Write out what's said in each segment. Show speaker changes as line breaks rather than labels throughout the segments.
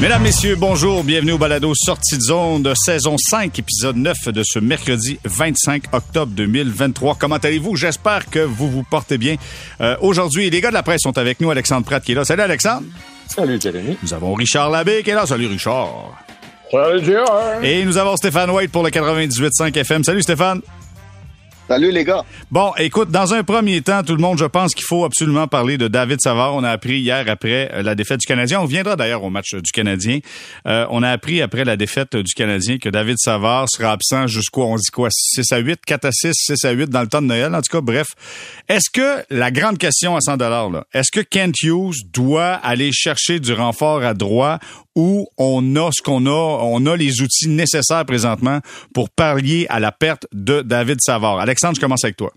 Mesdames, Messieurs, bonjour. Bienvenue au balado Sortie de zone de saison 5, épisode 9 de ce mercredi 25 octobre 2023. Comment allez-vous? J'espère que vous vous portez bien. Euh, Aujourd'hui, les gars de la presse sont avec nous. Alexandre Pratt qui est là. Salut, Alexandre.
Salut, Jérémy.
Nous avons Richard Labbé qui est là. Salut, Richard.
Salut, Jérémy.
Et nous avons Stéphane White pour le 98.5 FM. Salut, Stéphane.
Salut les gars.
Bon, écoute, dans un premier temps, tout le monde, je pense qu'il faut absolument parler de David Savard. On a appris hier après euh, la défaite du Canadien. On viendra d'ailleurs au match du Canadien. Euh, on a appris après la défaite du Canadien que David Savard sera absent jusqu'au, on dit quoi, 6 à 8, 4 à 6, 6 à 8 dans le temps de Noël. En tout cas, bref. Est-ce que, la grande question à 100 dollars, là, est-ce que Kent Hughes doit aller chercher du renfort à droit où on a ce qu'on a, on a les outils nécessaires présentement pour pallier à la perte de David Savard. Alexandre, je commence avec toi.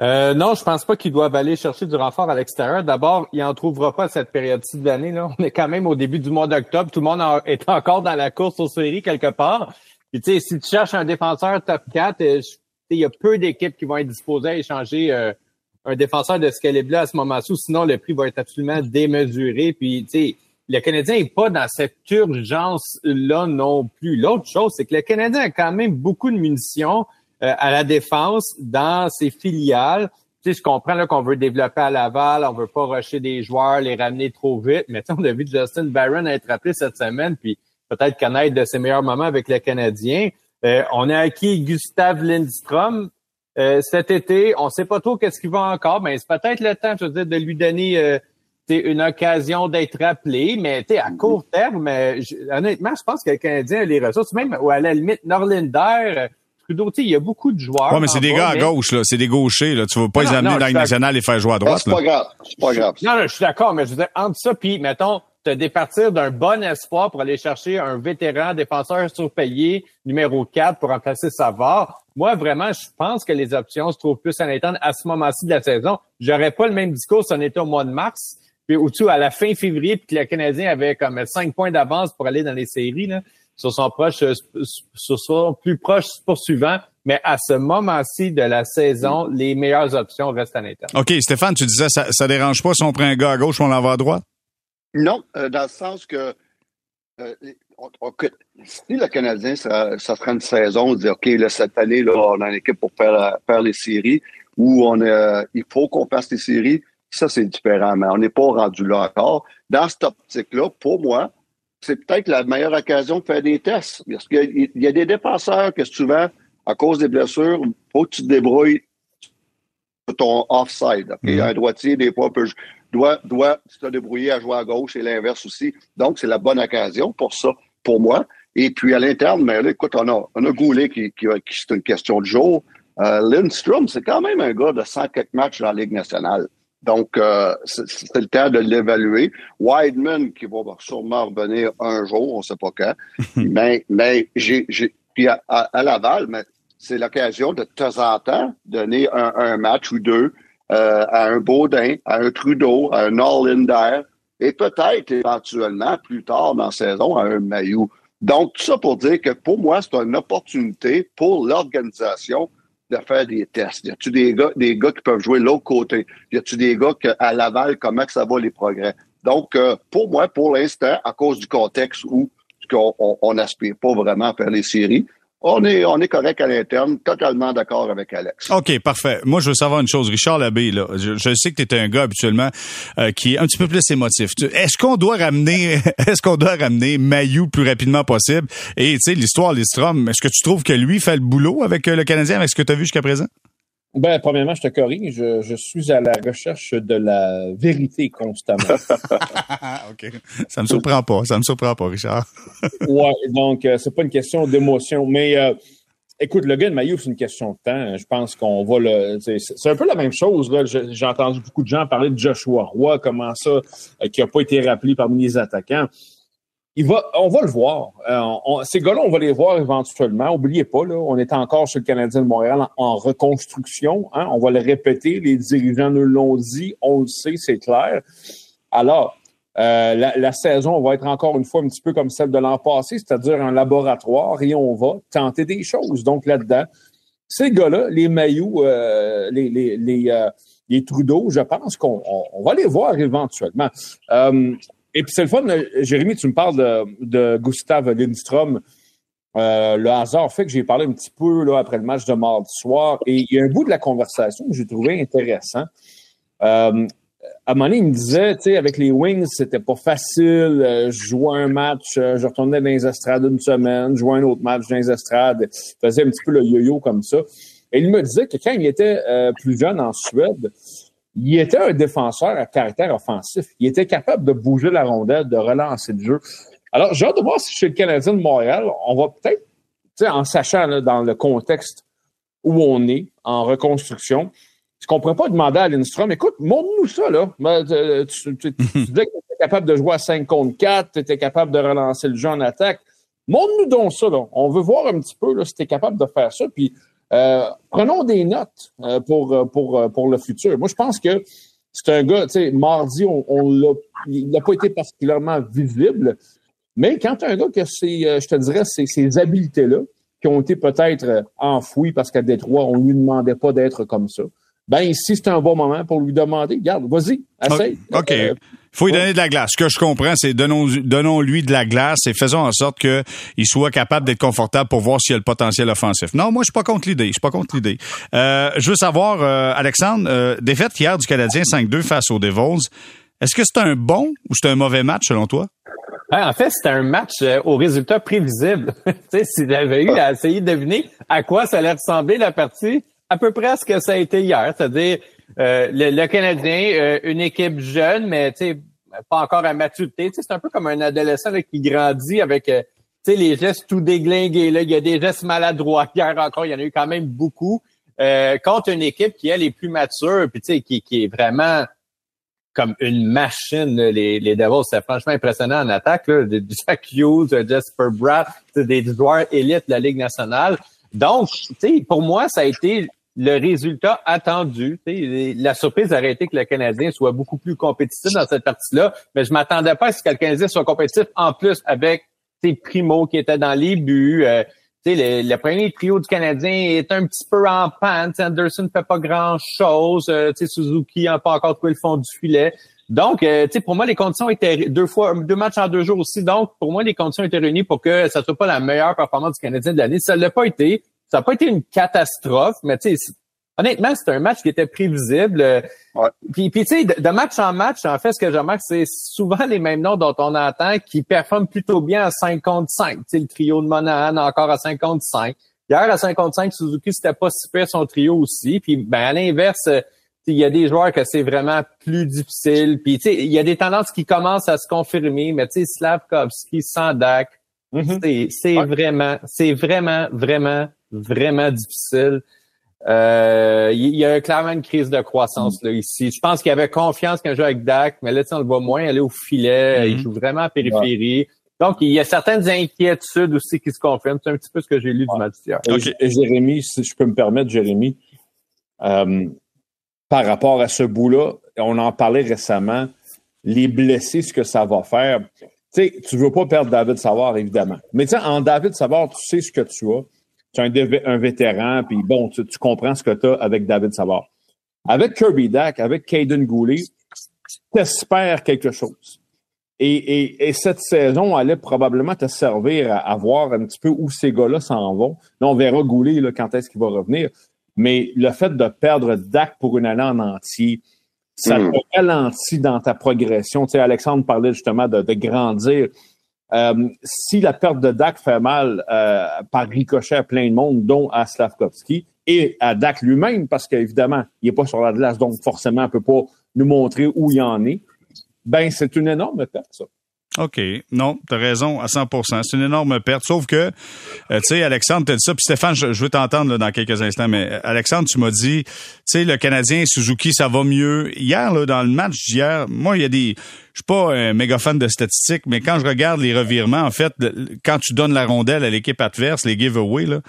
Euh, non, je pense pas qu'ils doivent aller chercher du renfort à l'extérieur. D'abord, il en trouvera pas cette période-ci de l'année. Là. On est quand même au début du mois d'octobre. Tout le monde est encore dans la course aux séries quelque part. Puis, tu sais, si tu cherches un défenseur top 4, euh, il y a peu d'équipes qui vont être disposées à échanger euh, un défenseur de ce calibre-là à ce moment-ci. Sinon, le prix va être absolument démesuré. Puis, tu sais, le Canadien n'est pas dans cette urgence-là non plus. L'autre chose, c'est que le Canadien a quand même beaucoup de munitions euh, à la défense dans ses filiales. Tu sais, je comprends là qu'on veut développer à Laval, on veut pas rusher des joueurs, les ramener trop vite, mais on a vu Justin Barron être rappelé cette semaine, puis peut-être connaître de ses meilleurs moments avec le Canadien. Euh, on a acquis Gustave Lindstrom euh, cet été. On sait pas trop qu'est-ce qu'il va encore, mais c'est peut-être le temps, je veux dire, de lui donner c'est une occasion d'être rappelé, mais à court terme, euh, honnêtement, je pense que le Canadien a les ressources, même ou à la limite, Norlinder, euh, Trudeau, il y a beaucoup de joueurs.
Oui, mais c'est des gars à gauche, là. C'est des gauchers, là. Tu vas pas les amener dans le national et faire jouer à droite.
C'est pas grave. C'est pas grave.
Non, non, je suis d'accord, mais je veux dire, entre ça, puis, mettons, te départir d'un bon espoir pour aller chercher un vétéran défenseur surpayé, numéro 4, pour remplacer Savard. Moi, vraiment, je pense que les options se trouvent plus à l'interne à ce moment-ci de la saison. J'aurais pas le même discours si on était au mois de mars puis au-dessus, à la fin février, puis que le Canadien avait comme cinq points d'avance pour aller dans les séries, là, sur son proche, euh, sur son plus proche poursuivant. Mais à ce moment-ci de la saison, les meilleures options restent à l'intérieur.
OK, Stéphane, tu disais, ça, ça dérange pas si on prend un gars à gauche ou on l'envoie à droite?
Non, euh, dans le sens que euh, si le Canadien, ça, ça sera une saison, on dit OK, là, cette année, là, on a une équipe pour faire, faire les séries, ou on il faut qu'on fasse les séries, ça, c'est différent, mais on n'est pas rendu là encore. Dans cette optique-là, pour moi, c'est peut-être la meilleure occasion de faire des tests. Parce qu'il y a des défenseurs que souvent, à cause des blessures, il faut que tu te débrouilles sur ton offside. Mm-hmm. Un droitier, des fois, peut, doit, doit se débrouiller à jouer à gauche et l'inverse aussi. Donc, c'est la bonne occasion pour ça, pour moi. Et puis, à l'interne, mais là, écoute, on a, on a Goulet qui, qui, qui c'est une question de jour. Euh, Lindstrom, c'est quand même un gars de 100 quelques matchs dans la Ligue nationale. Donc, euh, c'est le temps de l'évaluer. Wideman, qui va sûrement revenir un jour, on ne sait pas quand. mais mais j'ai, puis à, à, Laval, mais c'est l'occasion de, de temps en temps donner un, un match ou deux euh, à un Baudin, à un Trudeau, à un Norlinder, et peut-être éventuellement plus tard dans la saison à un Mayou. Donc, tout ça pour dire que pour moi, c'est une opportunité pour l'organisation de faire des tests? Y a-tu des gars, des gars qui peuvent jouer l'autre côté? Y a-tu des gars que, à Laval, comment que ça va les progrès? Donc, euh, pour moi, pour l'instant, à cause du contexte où on n'aspire pas vraiment à faire les séries, on est, on est correct à l'interne, totalement d'accord avec Alex.
OK, parfait. Moi, je veux savoir une chose. Richard Labbé, là, je, sais que tu es un gars habituellement euh, qui est un petit peu plus émotif. Est-ce qu'on doit ramener est-ce qu'on doit ramener Mayou plus rapidement possible? Et tu sais, l'histoire Listrom, est-ce que tu trouves que lui fait le boulot avec euh, le Canadien, avec ce que tu as vu jusqu'à présent?
Ben, premièrement, je te corrige. Je, je, suis à la recherche de la vérité constamment.
OK. Ça me surprend pas. Ça me surprend pas, Richard.
ouais, donc, euh, c'est pas une question d'émotion. Mais euh, écoute, le gars de Maillot, c'est une question de temps. Je pense qu'on va le. C'est un peu la même chose. Là. J'ai entendu beaucoup de gens parler de Joshua Roy, comment ça, euh, qui a pas été rappelé parmi les attaquants il va, on va le voir. Euh, ces gars-là, on va les voir éventuellement. Oubliez pas, là, on est encore sur le Canadien de Montréal en, reconstruction. Hein. On va le répéter. Les dirigeants nous l'ont dit. On le sait, c'est clair. Alors, euh, la, la, saison va être encore une fois un petit peu comme celle de l'an passé, c'est-à-dire un laboratoire et on va tenter des choses. Donc là-dedans, ces gars-là, les maillots, euh, les, les, les, les Trudeau, je pense qu'on on, va les voir éventuellement. Et puis c'est le fun, Jérémy, tu me parles de, de Gustav Lindstrom. Euh, le hasard fait que j'ai parlé un petit peu là, après le match de mardi soir. Et il y a un bout de la conversation que j'ai trouvé intéressant. Euh, à un moment donné, il me disait, tu sais, avec les Wings, c'était pas facile. Euh, je jouais un match, euh, je retournais dans les estrades une semaine, je jouais un autre match dans les estrades, je faisais un petit peu le yo-yo comme ça. Et il me disait que quand il était plus jeune en Suède, il était un défenseur à caractère offensif. Il était capable de bouger la rondelle, de relancer le jeu. Alors, j'ai hâte de voir si chez le Canadien de Montréal, on va peut-être, en sachant dans le contexte où on est, en reconstruction, est-ce qu'on pourrait pas demander à Lindstrom, écoute, montre-nous ça, là. Ben, tu, tu, disais que tu étais capable de jouer à 5 contre 4, tu étais capable de relancer le jeu en attaque. Montre-nous donc ça, là. On veut voir un petit peu là, si tu es capable de faire ça. Puis euh, prenons des notes euh, pour, euh, pour, pour le futur. Moi, je pense que c'est un gars, tu sais, mardi, on, on l'a, il n'a pas été particulièrement visible, mais quand tu as un gars qui a je te dirais, ces, ces habiletés-là, qui ont été peut-être enfouies parce qu'à Détroit, on ne lui demandait pas d'être comme ça, ben ici, c'est un bon moment pour lui demander, garde, vas-y, essaye.
OK. Euh, faut lui donner de la glace. Ce que je comprends, c'est donnons, donnons-lui de la glace et faisons en sorte qu'il soit capable d'être confortable pour voir s'il y a le potentiel offensif. Non, moi, je suis pas contre l'idée. Je suis pas contre l'idée. Euh, je veux savoir, euh, Alexandre, euh, défaite hier du Canadien 5-2 face aux Devils. Est-ce que c'est un bon ou c'est un mauvais match selon toi?
en fait, c'était un match au résultat prévisible. tu sais, s'il avait eu à essayer de deviner à quoi ça allait ressembler la partie, à peu près ce que ça a été hier, c'est-à-dire euh, le, Canadien, euh, une équipe jeune, mais pas encore à maturité. C'est un peu comme un adolescent qui grandit avec euh, les gestes tout déglingués. Là. Il y a des gestes maladroits. Hier encore, il y en a eu quand même beaucoup. contre une équipe qui, elle, est plus mature, puis qui, qui est vraiment comme une machine. Les, les Devils, c'est franchement impressionnant en attaque. Là. Jack Hughes, Jasper Bratt, des joueurs élites de la Ligue nationale. Donc, pour moi, ça a été le résultat attendu. La surprise aurait été que le Canadien soit beaucoup plus compétitif dans cette partie-là, mais je m'attendais pas à ce que le Canadien soit compétitif en plus avec Primo qui était dans les buts. Euh, le, le, premier trio du Canadien est un petit peu en panne. Anderson ne fait pas grand-chose. Euh, Suzuki n'a pas encore trouvé le fond du filet. Donc, euh, pour moi, les conditions étaient deux fois, deux matchs en deux jours aussi. Donc, pour moi, les conditions étaient réunies pour que ça soit pas la meilleure performance du Canadien de l'année. Ça l'a pas été. Ça n'a pas été une catastrophe, mais tu sais, honnêtement, c'était un match qui était prévisible. Ouais. Puis, puis tu sais, de, match en match, en fait, ce que je remarque, c'est souvent les mêmes noms dont on entend qui performent plutôt bien à 5 contre 5. Tu sais, le trio de Monahan encore à 5 contre 5. Hier, à 5 contre 5, Suzuki, c'était pas super son trio aussi. Puis, ben, à l'inverse, il y a des joueurs que c'est vraiment plus difficile. Puis, tu sais, il y a des tendances qui commencent à se confirmer, mais tu sais, Slavkovski, Sandak, mm-hmm. c'est vraiment, c'est vraiment, vraiment vraiment difficile. Euh, il y a clairement une crise de croissance là ici. Je pense qu'il avait confiance quand joue avec Dak, mais là, on le voit moins aller au filet. Il mm-hmm. joue vraiment à périphérie. Donc, il y a certaines inquiétudes aussi qui se confirment. C'est un petit peu ce que j'ai lu du match hier.
Et Jérémy, si je peux me permettre, Jérémy, euh, par rapport à ce bout-là, on en parlait récemment, les blessés, ce que ça va faire. Tu sais, tu veux pas perdre David Savard, évidemment. Mais tu sais, en David Savard, tu sais ce que tu as tu es un, vétéran, puis bon, tu, comprends ce que tu as avec David Savard. Avec Kirby Dack, avec Caden Goulet, espères quelque chose. Et, et, cette saison allait probablement te servir à, voir un petit peu où ces gars-là s'en vont. Là, on verra Goulet là, quand est-ce qu'il va revenir. Mais le fait de perdre Dak pour une année en entier, ça hmm. te ralentit dans ta progression. Tu sais, Alexandre parlait justement de, de grandir. Euh, si la perte de Dak fait mal euh, par ricochet à plein de monde, dont à Slavkovski et à Dak lui-même, parce qu'évidemment, il n'est pas sur la glace, donc forcément, il ne peut pas nous montrer où il en est, ben c'est une énorme perte, ça.
OK. Non, tu as raison à 100% C'est une énorme perte. Sauf que, euh, tu sais, Alexandre, tu dit ça. Puis Stéphane, je, veux t'entendre dans quelques instants. Mais Alexandre, tu m'as dit, tu sais, le Canadien, Suzuki, ça va mieux. Hier, là, dans le match d'hier, moi, il y a des... Je suis pas un méga fan de statistiques, mais quand je regarde les revirements, en fait, quand tu donnes la rondelle à l'équipe adverse, les giveaways, là,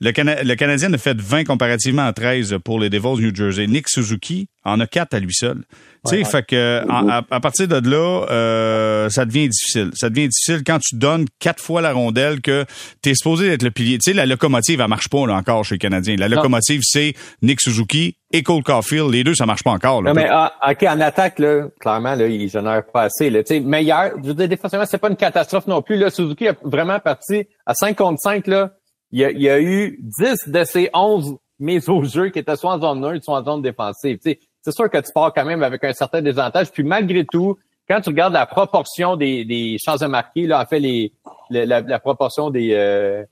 le, le Canadien a fait 20 comparativement à 13 pour les Devils New Jersey. Nick Suzuki en a 4 à lui seul. Tu sais, fait que à, partir de là, euh, ça devient difficile. Ça devient difficile quand tu donnes quatre fois la rondelle que tu es supposé être le pilier. Tu sais, la locomotive, elle marche pas là, encore chez les Canadiens. La locomotive, c'est Nick Suzuki et Cole Caulfield, les deux, ça marche pas encore. Là.
Non, mais ah, OK, en attaque, là, clairement, là, il génère pas assez. Là. sais, meilleur, je veux dire, défensivement, c'est pas une catastrophe non plus. Là. Suzuki a vraiment parti à 5 contre 5. Là. Il, y a, il y a eu 10 de ses 11 mises au jeu qui étaient soit en zone 1, soit en zone défensive. c'est sûr que tu pars quand même avec un certain désavantage. Puis malgré tout, quand tu regardes la proportion des, des chances de marquer, là, en fait, les, la, la, proportion des, euh,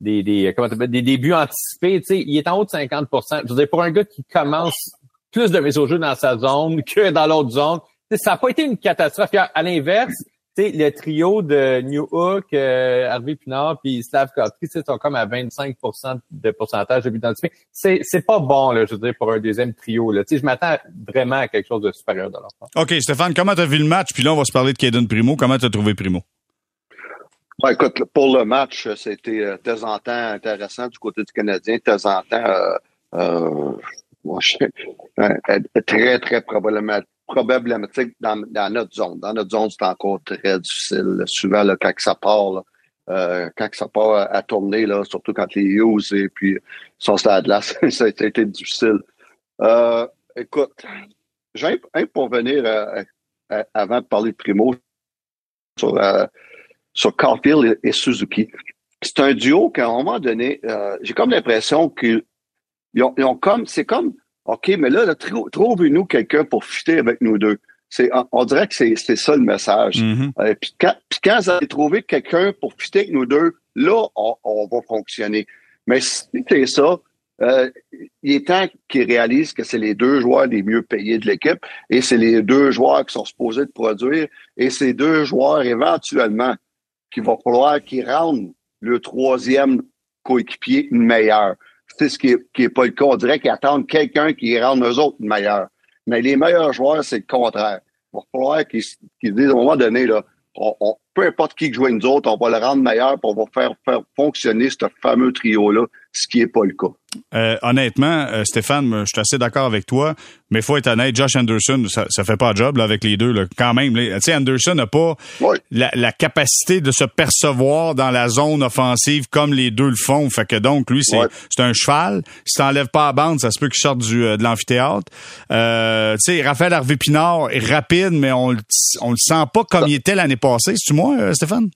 des, des, comment des débuts anticipés, tu sais, il est en haut de 50% Je veux dire, pour un gars qui commence plus de mises au jeu dans sa zone que dans l'autre zone, ça n'a pas été une catastrophe. À l'inverse, le trio de New Hook, euh, Harvey Pinard puis Slav Kotri, sont comme à 25% de pourcentage de buts anticipés. C'est, c'est pas bon, là, je veux dire, pour un deuxième trio. Là. Je m'attends vraiment à quelque chose de supérieur de leur part.
OK, Stéphane, comment tu as vu le match? Puis là, on va se parler de Kaden Primo. Comment tu as trouvé Primo?
Ben, écoute, pour le match, c'était euh, de temps en temps intéressant du côté du Canadien, de temps en temps euh, euh, très, très problématique, dans, dans, notre zone. Dans notre zone, c'est encore très difficile. Souvent, là, quand ça part, euh, quand ça part à, tourner, là, surtout quand les Hughes et puis son stade là, ça a été difficile. Euh, écoute, j'ai pour venir euh, avant de parler de Primo sur sur Caulfield et, Suzuki. C'est un duo qu'à un moment donné, euh, j'ai comme l'impression qu'ils ont, ils ont, comme, c'est comme, OK, mais là, trouvez-nous quelqu'un pour fitter avec nous deux. C'est, on, dirait que c'est, c'est ça le message. Mm-hmm. Euh, puis, quand, puis quand vous allez trouver quelqu'un pour fitter avec nous deux, là, on, on va fonctionner. Mais si c'est ça, euh, il est temps qu'ils réalisent que c'est les deux joueurs les mieux payés de l'équipe et c'est les deux joueurs qui sont supposés de produire et ces deux joueurs éventuellement qu'il va falloir qu'ils rendent le troisième coéquipier meilleur. C'est ce qui n'est est pas le cas. On dirait qu'ils attendent quelqu'un qui rende eux autres meilleurs. Mais les meilleurs joueurs, c'est le contraire. Il va falloir qu'ils disent à un moment donné, là, peu importe qui joue nous autres, on va le rendre meilleur pour on va faire, faire fonctionner ce fameux trio-là, ce qui n'est pas le cas.
Euh, honnêtement, euh, Stéphane, je suis assez d'accord avec toi, mais il faut être honnête, Josh Anderson, ça, ça fait pas le job là, avec les deux. Là, quand même, tu sais, Anderson n'a pas la, capacité de se percevoir dans la zone offensive comme les deux le font. Fait que donc, lui, c'est un cheval. Si t'enlèves pas la bande, ça se peut qu'il sorte du, euh, de l'amphithéâtre. Euh, tu sais, Raphaël Harvey-Pinard est rapide, mais on, on le sent pas comme il était l'année passée. C'est-tu moi, Stéphane?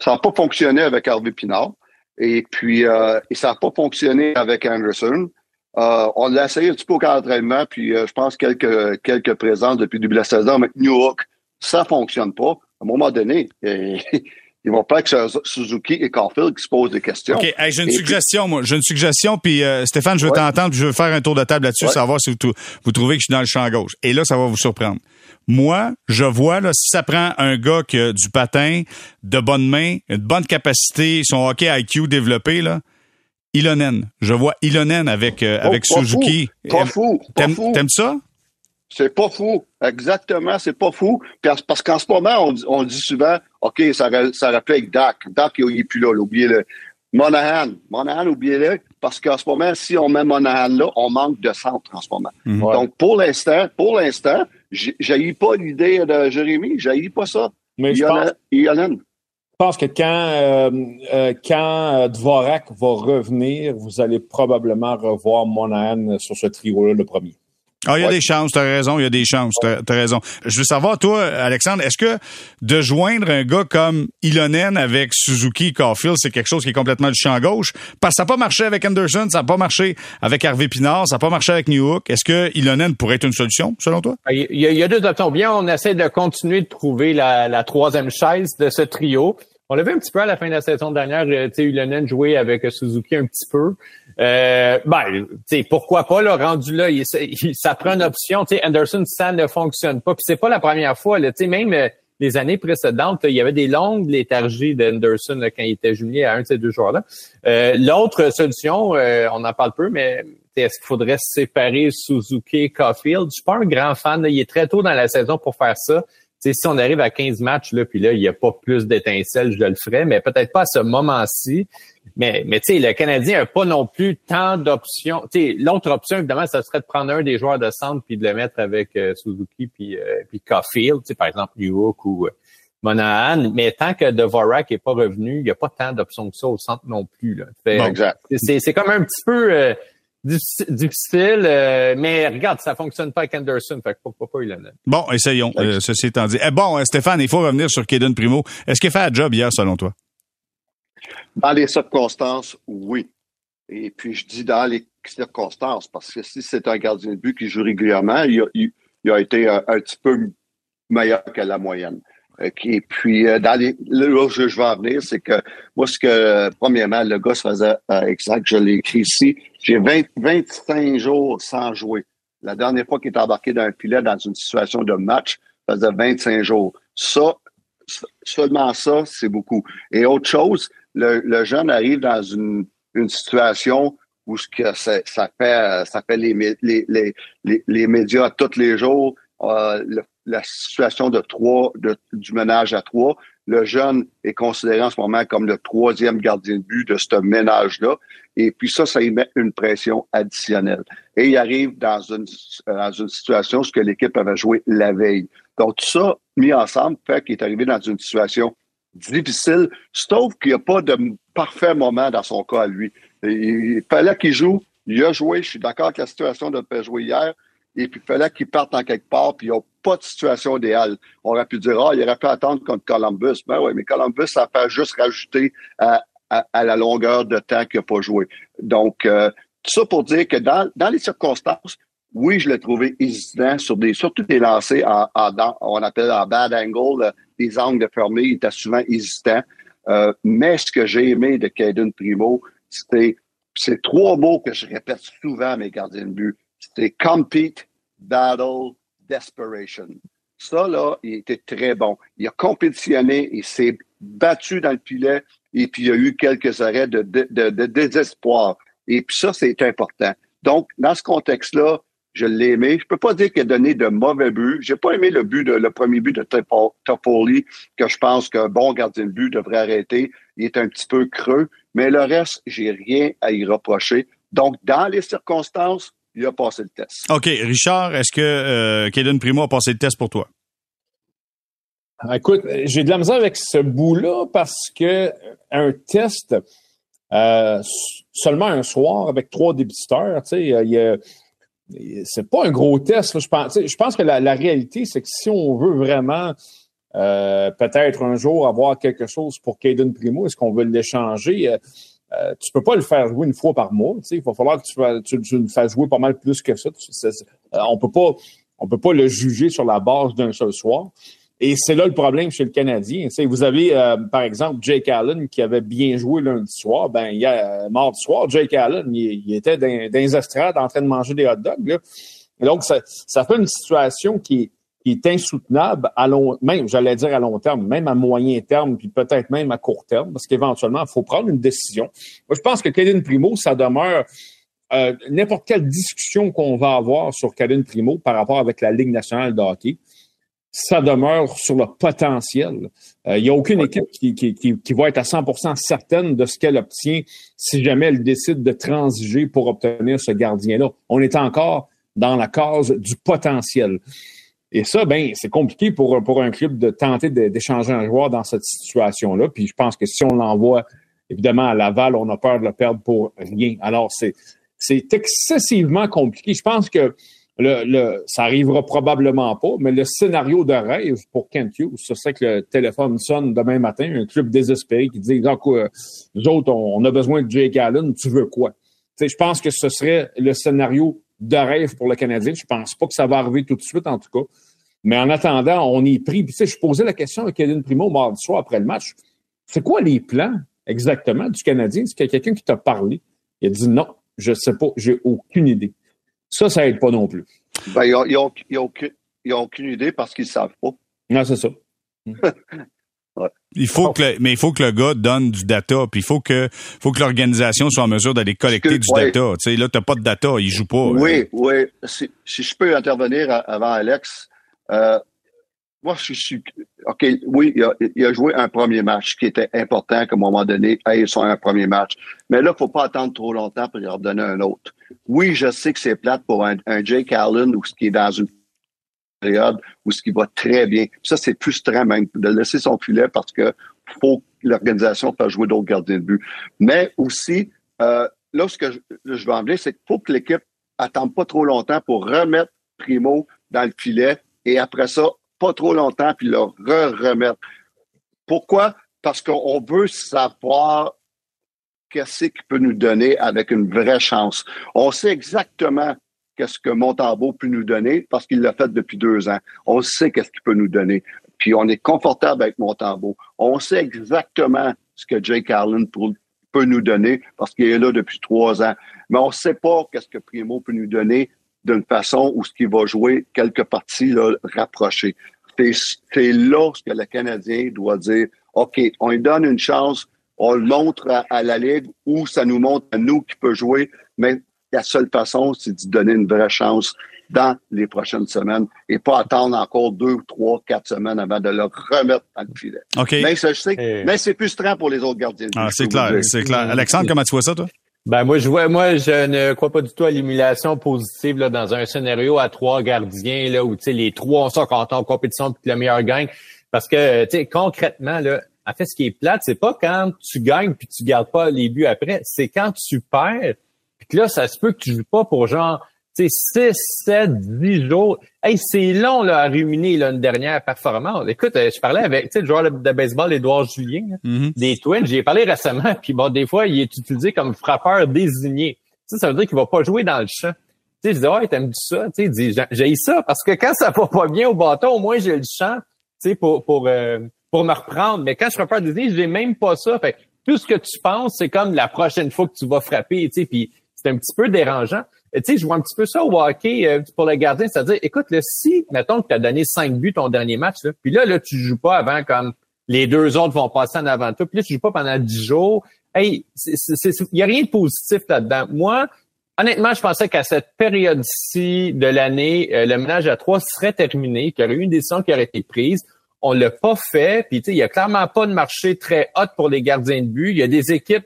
Ça n'a pas fonctionné avec Harvey Pinard. Et puis, euh, et ça n'a pas fonctionné avec Anderson. Euh, on l'a essayé un petit peu au cas d'entraînement, puis euh, je pense quelques quelques présences depuis le début de la saison avec New York. Ça fonctionne pas. À un moment donné, ils vont pas que Suzuki et Caulfield qui se posent des questions.
OK, j'ai une suggestion, moi. J'ai une suggestion, puis euh, Stéphane, je veux t'entendre, puis je veux faire un tour de table là-dessus, savoir si vous, vous trouvez que je suis dans le champ gauche. Et là, ça va vous surprendre. Moi, je vois, là, si ça prend un gars qui a du patin, de bonnes mains, une bonne capacité, son hockey IQ développé, là, Ilonen. Je vois Ilonen avec, euh, oh, avec Suzuki.
Pas fou.
T'aimes, t'aimes ça?
C'est pas fou. Exactement, c'est pas fou. Parce qu'en ce moment, on, on, dit souvent, OK, ça, ça rappelle Dak. Dak, il n'est plus là, oubliez-le. Monahan. Monahan, oubliez-le. Parce qu'en ce moment, si on met Monahan là, on manque de centre en ce moment. Mhm. Donc, pour l'instant, pour l'instant, j'ai pas l'idée de Jérémy, j'ai pas ça.
Mais je pense, je pense que quand, euh, euh, quand euh, Dvorak va revenir, vous allez probablement revoir Monahan sur ce trio-là le premier.
Ah, il y a des chances, tu as raison, il y a des chances, tu as, raison. Je veux savoir, toi, Alexandre, est-ce que de joindre un gars comme Ilonen avec Suzuki Caulfield, c'est quelque chose qui est complètement du champ gauche? Parce que ça n'a pas marché avec Anderson, ça n'a pas marché avec Harvey Pinard, ça n'a pas marché avec Newhook. Est-ce que Ilonen pourrait être une solution, selon toi?
Il y, a, deux options. Bien, on essaie de continuer de trouver la, la troisième chaise de ce trio. On l'a vu un petit peu à la fin de la saison dernière, euh, tu sais, Ilonen jouer avec Suzuki un petit peu. Euh, ben, tu pourquoi pas, le rendu là, il, ça prend une option. Tu sais, Anderson, ça ne fonctionne pas. Puis c'est pas la première fois, tu sais, même euh, les années précédentes, il y avait des longues léthargies d'Anderson quand il était jumelé à un de ces deux joueurs-là. Euh, l'autre solution, on en parle peu, mais est-ce qu'il faudrait séparer Suzuki et Caulfield? Je suis pas un grand fan. il est très tôt dans la saison pour faire ça. Si on arrive à 15 matchs, là, puis là, il n'y a pas plus d'étincelles, je le ferais, mais peut-être pas à ce moment-ci. Mais, mais tu sais, le Canadien n'a pas non plus tant d'options. Tu sais, l'autre option, évidemment, ça serait de prendre un des joueurs de centre puis de le mettre avec euh, Suzuki puis, euh, puis Caulfield, tu sais, par exemple Newhook ou euh, Monahan. Mais tant que Dvorak n'est pas revenu, il n'y a pas tant d'options que ça au centre non plus. Là.
exact.
C'est, c'est comme un petit peu... difficile, euh, mais regarde, ça fonctionne pas avec Anderson, fait que pourquoi pas il en a.
Bon, essayons, euh, ceci étant dit. Eh, bon, euh, Stéphane, il faut revenir sur Kaden Primo. Est-ce qu'il a fait un job hier, selon toi?
Dans les circonstances, oui. Et puis, je dis dans les circonstances, parce que si c'est un gardien de but qui joue régulièrement, il a, il, a été un, petit peu meilleur que la moyenne. Et puis, dans les, là où je vais en venir, c'est que moi, ce que, premièrement, le gars se faisait, exact, je l'ai écrit ici, j'ai 25 jours sans jouer. La dernière fois qu'il est embarqué dans un filet dans une situation de match, ça faisait 25 jours. Ça, seulement ça, c'est beaucoup. Et autre chose, le, jeune arrive dans une, une situation où ce que ça, ça fait, ça fait les, les, les, les, médias tous les jours, euh, la situation de trois, de, du ménage à trois. Le jeune est considéré en ce moment comme le troisième gardien de but de ce ménage-là. Et puis ça, ça y met une pression additionnelle. Et il arrive dans une, dans une situation où l'équipe avait joué la veille. Donc tout ça, mis ensemble, fait qu'il est arrivé dans une situation difficile, sauf qu'il n'y a pas de parfait moment dans son cas à lui. Il fallait qu'il joue, il a joué, je suis d'accord avec la situation de pas jouer hier, et puis il fallait qu'il parte en quelque part, puis il a pas de situation idéale. On aurait pu dire, ah, il aurait pu attendre contre Columbus. Ben oui, mais Columbus, ça fait juste rajouter à, à, la longueur de temps qu'il n'a pas joué. Donc, euh, tout ça pour dire que dans, dans les circonstances, oui, je l'ai trouvé hésitant sur des, surtout des lancers en, en on appelle en bad angle, des angles fermés, il était souvent hésitant. Euh, mais ce que j'ai aimé de Caden Primo, c'était ces trois mots que je répète souvent à mes gardiens de but. C'était compete, battle, desperation. Ça, là, il était très bon. Il a compétitionné, il s'est battu dans le filet et puis il y a eu quelques arrêts de, désespoir. Et puis ça, c'est important. Donc, dans ce contexte-là, je l'ai aimé. Je peux pas dire qu'il a donné de mauvais buts. J'ai pas aimé le but de, le premier but de Topoli, que je pense qu'un bon gardien de but devrait arrêter. Il est un petit peu creux. Mais le reste, j'ai rien à y reprocher. Donc, dans les circonstances, il a passé le test.
OK. Richard, est-ce que euh, Primo a passé le test pour toi?
Écoute, j'ai de la misère avec ce bout-là parce que un test euh, seulement un soir avec trois débiteurs, tu sais, c'est pas un gros test. Je, pense, je pense que la, réalité, c'est que si on veut vraiment euh, peut-être un jour avoir quelque chose pour Caden Primo, est-ce qu'on veut l'échanger? Euh, euh, tu peux pas le faire jouer une fois par mois. Il va falloir que tu, le fasses jouer pas mal plus que ça. on peut pas on peut pas le juger sur la base d'un seul soir. Et c'est là le problème chez le Canadien. vous avez, euh, par exemple, Jake Allen qui avait bien joué lundi soir. Ben, il y a, euh, mardi soir, Jake Allen, il, était dans, dans, les en train de manger des hot dogs. Là. donc, ça, ça fait une situation qui est, insoutenable à long, même, j'allais dire à long terme, même à moyen terme, puis peut-être même à court terme, parce qu'éventuellement, il faut prendre une décision. Moi, je pense que Kevin Primo, ça demeure euh, n'importe quelle discussion qu'on va avoir sur Kevin Primo par rapport avec la Ligue nationale de hockey ça demeure sur le potentiel. Il euh, n'y a aucune équipe qui, qui, qui, va être à 100% certaine de ce qu'elle obtient si jamais elle décide de transiger pour obtenir ce gardien-là. On est encore dans la case du potentiel. Et ça, ben, c'est compliqué pour, pour un club de tenter d'échanger un joueur dans cette situation-là. Puis je pense que si on l'envoie évidemment à Laval, on a peur de le perdre pour rien. Alors, c'est, c'est excessivement compliqué. Je pense que le, le, ça arrivera probablement pas, mais le scénario de rêve pour Kent Hughes, ce serait que le téléphone sonne demain matin, un club désespéré qui dit ah, quoi, nous autres, on, a besoin de Jake Allen, tu veux quoi? je pense que ce serait le scénario de rêve pour le Canadien. Je pense pas que ça va arriver tout de suite, en tout cas. Mais en attendant, on est pris. Puis, je posais la question à Kevin Primo mardi soir après le match. C'est quoi les plans exactement du Canadien? Est-ce qu'il y a quelqu'un qui t'a parlé? Il a dit non, je sais pas, j'ai aucune idée. Ça, ça aide pas non plus.
Ben, ils n'ont aucune, idée parce qu'ils ne savent pas.
Non, c'est ça.
Il faut que mais il faut que le gars donne du data, puis il faut que faut que l'organisation soit en mesure d'aller collecter du data. Tu sais, là, t'as pas de data, il joue pas.
Oui, oui. Si, je peux intervenir avant Alex, euh, moi, je suis. OK, oui, il a, joué un premier match qui était important qu'à un moment donné, ils sont un premier match. Mais là, il ne faut pas attendre trop longtemps pour leur donner un autre. Oui, je sais que c'est plate pour un, Jake Allen ou ce qui est dans une période où ce qui va très bien. Ça, c'est frustrant même de laisser son filet parce que faut que l'organisation fasse jouer d'autres gardiens de but. Mais aussi, euh, là, ce que je, je veux en venir, c'est qu'il faut que l'équipe attende pas trop longtemps pour remettre Primo dans le filet et après ça, pas trop longtemps, puis le re-remettre. Pourquoi? Parce qu'on veut savoir qu'est-ce qu'il peut nous donner avec une vraie chance. On sait exactement qu'est-ce que Montembeau peut nous donner parce qu'il l'a fait depuis deux ans. On sait qu'est-ce qu'il peut nous donner. Puis on est confortable avec Montembeau. On sait exactement ce que Jake Allen peut nous donner parce qu'il est là depuis trois ans. Mais on ne sait pas qu'est-ce que Primo peut nous donner d'une façon où ce qu'il va jouer quelques parties là, rapprochées. C'est là ce que le Canadien doit dire. OK, on lui donne une chance, on le montre à, la Ligue ou ça nous montre à nous qui peut jouer, mais la seule façon, c'est de donner une vraie chance dans les prochaines semaines et pas attendre encore deux, trois, quatre semaines avant de le remettre dans le filet.
OK.
Mais, ça, je sais, mais c'est frustrant pour les autres gardiens.
Ah, c'est clair, c'est clair. Alexandre, comment tu vois ça, toi?
Ben moi je vois moi je ne crois pas du tout à l'émulation positive là, dans un scénario à trois gardiens là où tu sais les trois sont contents en compétition puis le meilleur gagne parce que tu sais concrètement là en fait ce qui est plate c'est pas quand tu gagnes puis tu gardes pas les buts après c'est quand tu perds puis que là ça se peut que tu joues pas pour genre tu sais, 6, 7, 10 jours. Hey, c'est long là, à ruminer là, une dernière performance. Écoute, euh, je parlais avec le joueur de baseball, Édouard Julien, mm-hmm. des Twins. J'y ai parlé récemment, puis bon, des fois, il est utilisé comme frappeur désigné. Tu sais, ça veut dire qu'il va pas jouer dans le champ. Tu sais, je dis, ouais, t'aimes ça? Tu sais, j'ai ça parce que quand ça va pas bien au bâton, au moins j'ai le champ, tu sais, pour, pour, euh, pour me reprendre. Mais quand je frappeur désigné, j'ai même pas ça. Fait tout ce que tu penses, c'est comme la prochaine fois que tu vas frapper, tu sais, puis c'est un petit peu dérangeant tu sais, je vois un petit peu ça au hockey euh, pour le gardien, c'est-à-dire, écoute, là, si, mettons que tu as donné cinq buts ton dernier match, là, puis là, là, tu joues pas avant comme les deux autres vont passer en avant toi, puis là, tu joues pas pendant dix jours. Hey, il y a rien de positif là-dedans. Moi, honnêtement, je pensais qu'à cette période-ci de l'année, euh, le ménage à trois serait terminé, qu'il y aurait eu une décision qui aurait été prise. On l'a pas fait, puis tu sais, il y a clairement pas de marché très hot pour les gardiens de but. Il y a des équipes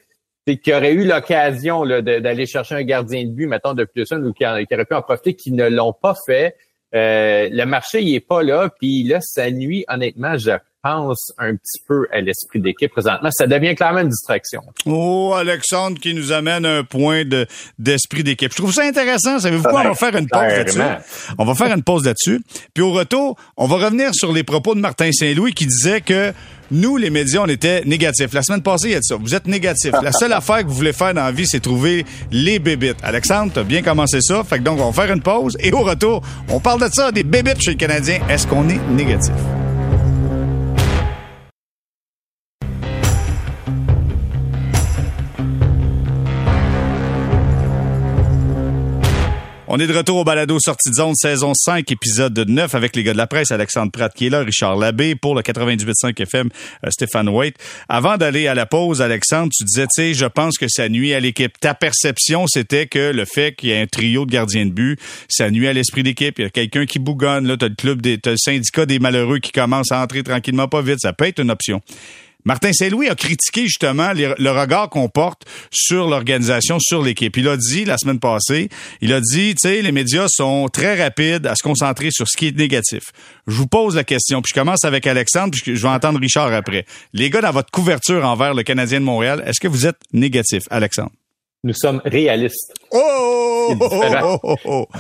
qui aurait eu l'occasion d'aller chercher un gardien de but, mettons, de plus un, ou qui, aurait pu en profiter, qui ne l'ont pas fait. Euh, le marché, il est pas là. Puis là, ça nuit, honnêtement, je pense un petit peu à l'esprit d'équipe présentement. Ça devient clairement une distraction.
Oh, Alexandre qui nous amène un point de d'esprit d'équipe. Je trouve ça intéressant. Savez-vous quoi? On va faire une pause là-dessus. On va faire une pause là-dessus. Puis au retour, on va revenir sur les propos de Martin Saint-Louis qui disait que nous, les médias, on était négatifs. La semaine passée, il y a de ça. Vous êtes négatifs. La seule affaire que vous voulez faire dans la vie, c'est trouver les bébites. Alexandre, t'as bien commencé ça. Fait que donc, on va faire une pause. Et au retour, on parle de ça, des bébites chez le Canadien. Est-ce qu'on est négatif? On est de retour au balado Sortie de zone, saison 5, épisode 9, avec les gars de la presse, Alexandre Pratt qui est là, Richard Labbé, pour le 98.5 FM, euh, Stéphane White. Avant d'aller à la pause, Alexandre, tu disais, tu sais, je pense que ça nuit à l'équipe. Ta perception, c'était que le fait qu'il y ait un trio de gardiens de but, ça nuit à l'esprit d'équipe. Il y a quelqu'un qui bougonne, là, t'as le club des, t'as le syndicat des malheureux qui commence à entrer tranquillement pas vite. Ça peut être une option. Martin Saint-Louis a critiqué justement le regard qu'on porte sur l'organisation, sur l'équipe. Il a dit la semaine passée, il a dit, tu sais, les médias sont très rapides à se concentrer sur ce qui est négatif. Je vous pose la question, puis je commence avec Alexandre, puis je vais entendre Richard après. Les gars, dans votre couverture envers le Canadien de Montréal, est-ce que vous êtes négatif, Alexandre?
Nous sommes réalistes.
Oh!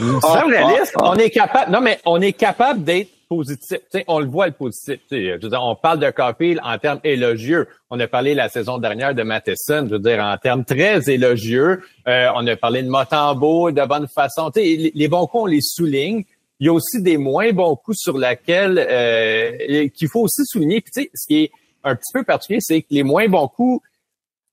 Nous sommes réalistes. On est capable. Non, mais on est capable d'être positif. on le voit le positif. On parle de Caulfield en termes élogieux. On a parlé la saison dernière de Matheson, je veux dire, en termes très élogieux. Euh, on a parlé de Motambo de bonne façon. Les, les bons coups, on les souligne. Il y a aussi des moins bons coups sur lesquels euh, qu'il faut aussi souligner. Puis, ce qui est un petit peu particulier, c'est que les moins bons coups,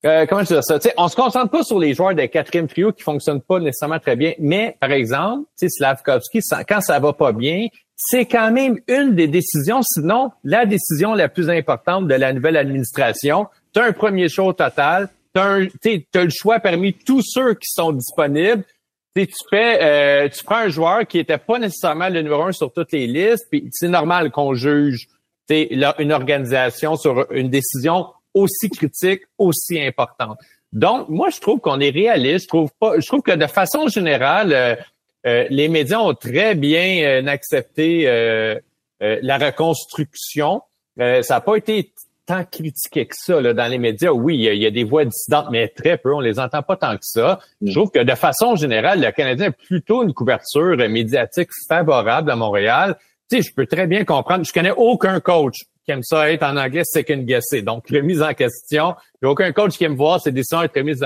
euh, comment je dis ça? On on se concentre pas sur les joueurs de quatrième trio qui fonctionnent pas nécessairement très bien, mais par exemple, Slavkovski, quand ça va pas bien, c'est quand même une des décisions, sinon la décision la plus importante de la nouvelle administration. Tu as un premier show total, tu as, le choix parmi tous ceux qui sont disponibles. tu fais, euh, tu prends un joueur qui était pas nécessairement le numéro un sur toutes les listes, puis c'est normal qu'on juge une organisation sur une décision aussi critique, aussi importante. Donc, moi, je trouve qu'on est réaliste. Je trouve pas, je trouve que de façon générale, euh, les médias ont très bien euh, accepté euh, la reconstruction. ça n'a pas été tant critiqué que ça là, dans les médias. Oui, il y, a, des voix dissidentes, mais très peu. On les entend pas tant que ça. Je trouve que de façon générale, le Canadien a plutôt une couverture médiatique favorable à Montréal. Tu sais, je peux très bien comprendre. Je connais aucun coach qui aime ça être en anglais second guessé, donc remise en question. Il n'y a aucun coach qui aime voir ses décisions être remises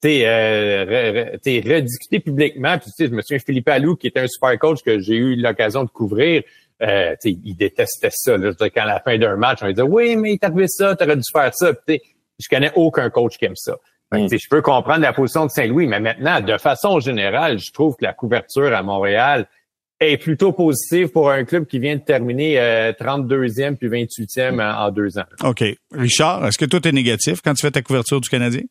t'es euh, rediscuté publiquement. Puis, je me souviens Philippe Allou, qui était un super coach que j'ai eu l'occasion de couvrir. Euh, il détestait ça. Là. Quand à la fin d'un match, on lui disait Oui, mais il t'a arrivé ça, t'aurais dû faire ça. Je connais aucun coach qui aime ça. Mm. Je peux comprendre la position de Saint-Louis, mais maintenant, de façon générale, je trouve que la couverture à Montréal est plutôt positive pour un club qui vient de terminer 32e euh, puis 28e en, en deux ans.
OK. Richard, est-ce que tout est négatif quand tu fais ta couverture du Canadien?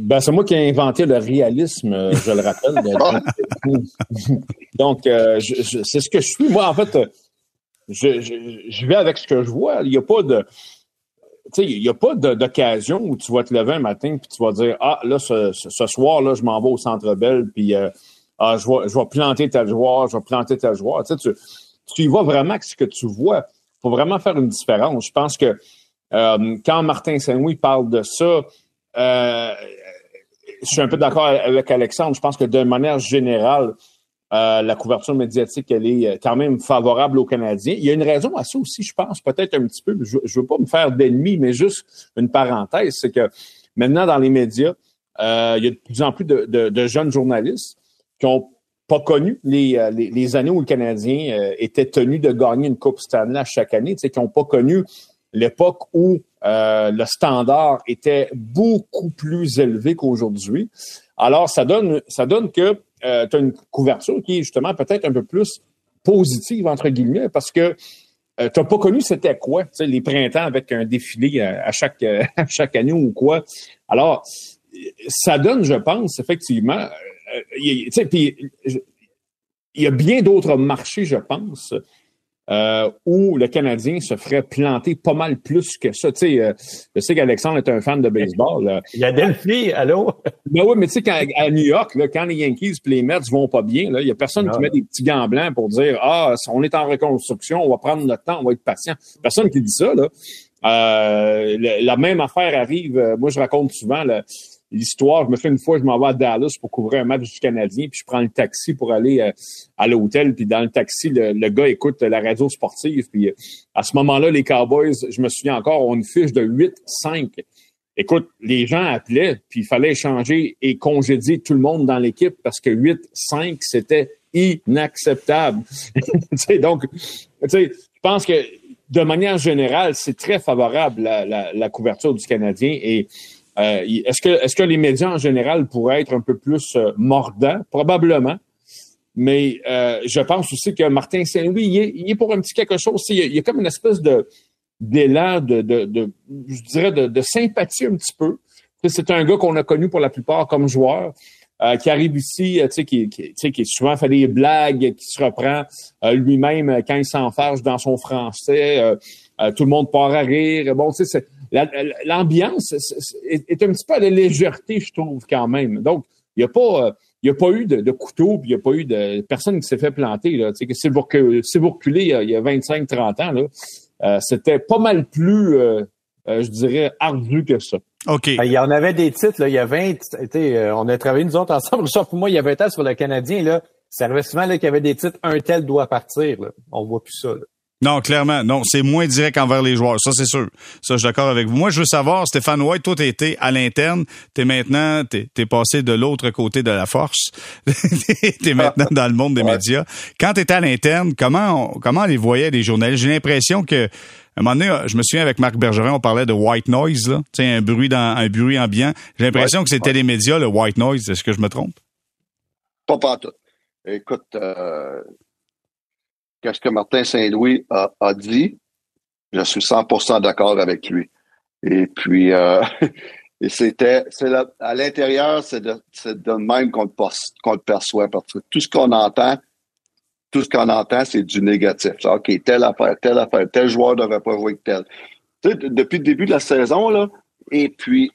Ben, c'est moi qui ai inventé le réalisme, euh, je le rappelle. Donc, euh, c'est ce que je suis. Moi, en fait, je, vais avec ce que je vois. Il n'y a pas de. Tu sais, il n'y a pas d'occasion où tu vas te lever un matin puis tu vas dire Ah, là, ce, soir, là, je m'en vais au centre belle, puis euh, ah, je, vais, je vais planter tel joueur, je vais planter tel joueur. Tu, tu, y vas vraiment avec ce que tu vois. Il faut vraiment faire une différence. Je pense que quand Martin Saint-Louis parle de ça, euh, je suis un peu d'accord avec Alexandre. Je pense que de manière générale, euh, la couverture médiatique, elle est euh, quand même favorable aux Canadiens. Il y a une raison à ça aussi, je pense, peut-être un petit peu. Je ne veux pas me faire d'ennemis, mais juste une parenthèse, c'est que maintenant, dans les médias, euh, il y a de plus en plus de, jeunes journalistes qui n'ont pas connu les, les, années où le Canadien était tenu de gagner une Coupe Stanley chaque année, qui n'ont pas connu l'époque où euh, le standard était beaucoup plus élevé qu'aujourd'hui. Alors, ça donne, ça donne que euh, tu as une couverture qui est justement peut-être un peu plus positive, entre guillemets, parce que euh, tu n'as pas connu c'était quoi, les printemps avec un défilé à, chaque, chaque année ou quoi. Alors, ça donne, je pense, effectivement, il y a bien d'autres marchés, je pense, euh, où le Canadien se ferait planter pas mal plus que ça. Tu sais, euh, je sais qu'Alexandre est un fan de baseball.
Il y a Delphi, allô?
Ben oui, mais tu sais, à New York, là, quand les Yankees et les Mets vont pas bien, il y a personne qui ah. met des petits gants blancs pour dire Ah, on est en reconstruction, on va prendre notre temps, on va être patient. Personne qui dit ça, là. Euh, la même affaire arrive. Euh, moi, je raconte souvent l'histoire. Je me fais une fois, je m'en vais à Dallas pour couvrir un match du Canadien, puis je prends le taxi pour aller euh, à l'hôtel. Puis dans le taxi, le, gars écoute la radio sportive. Puis à ce moment-là, les Cowboys, je me souviens encore, ont une fiche de 8-5. Écoute, les gens appelaient, puis il fallait échanger et congédier tout le monde dans l'équipe parce que 8-5, c'était inacceptable. donc, je pense que de manière générale, c'est très favorable la, la, couverture du Canadien. Et euh, est-ce que est-ce que les médias en général pourraient être un peu plus euh, mordants? Probablement. Mais euh, je pense aussi que Martin Saint-Louis, il, est, pour un petit quelque chose. Il y a, comme une espèce de d'élan de, de, de, je dirais, de, de, sympathie un petit peu. C'est un gars qu'on a connu pour la plupart comme joueur. Euh, qui arrive ici, euh, qui, qui, qui souvent fait des blagues, qui se reprend euh, lui-même quand il s'enfarge dans son français. tout le monde part à rire. Bon, tu sais, l'ambiance est, un petit peu à la légèreté, je trouve, quand même. Donc, il n'y a pas... il n'y a pas eu de, couteau, puis il n'y a pas eu de personne qui s'est fait planter. Là. Tu sais, si vous, reculez il y a, 25-30 ans, là, c'était pas mal plus, je dirais, ardu que ça.
OK. Ben, il y en avait des titres, là, il y a 20, euh, on a travaillé nous autres ensemble, sauf pour moi, il y avait un temps sur le Canadien, là, ça arrivait souvent qu'il y avait des titres, un tel doit partir, là. On voit plus ça, là.
Non, clairement, non, c'est moins direct envers les joueurs, ça c'est sûr. Ça, je suis d'accord avec vous. Moi, je veux savoir, Stéphane White, toi, t'es à l'interne, t'es maintenant, t'es es passé de l'autre côté de la force, t'es maintenant dans le monde des médias. Quand t'étais à l'interne, comment on, comment les voyait les journalistes? J'ai l'impression que un moment donné, je me souviens avec Marc Bergerin, on parlait de white noise, là, un bruit dans un bruit ambiant. J'ai l'impression que c'était les médias, le white noise. Est-ce que je me trompe?
Pas pas tout. Écoute, euh, qu'est-ce que Martin Saint-Louis a, dit? Je suis 100% d'accord avec lui. Et puis, euh, c'était, à l'intérieur, c'est de, même qu'on le perçoit, parce que tout ce qu'on entend, tout ce qu'on entend, c'est du négatif. OK, telle affaire, telle affaire, tel joueur ne devrait pas jouer que tel. Tu sais, depuis le début de la saison, là, et puis,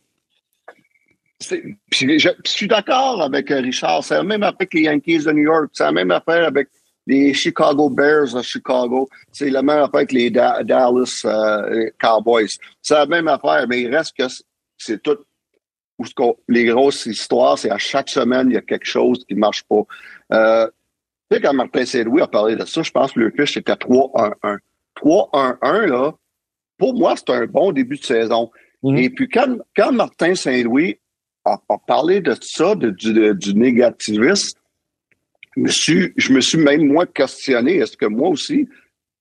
puis je, suis d'accord avec Richard. C'est la même affaire que les Yankees de New York. C'est la même affaire avec les Chicago Bears à Chicago. C'est la même affaire que les Dallas euh, Cowboys. C'est la même affaire, mais il reste que c'est tout. Les grosses histoires, c'est à chaque semaine, il y a quelque chose qui ne marche pas. Euh, tu sais, quand Martin Saint-Louis a parlé de ça, je pense que le fiche c'était 3-1-1. 3-1-1, là, pour moi, c'est un bon début de saison. Mm-hmm. Et puis, quand, quand Martin Saint-Louis a, parlé de ça, de, du, du négativisme, me, suis, je me suis même moins questionné. Est-ce que moi aussi,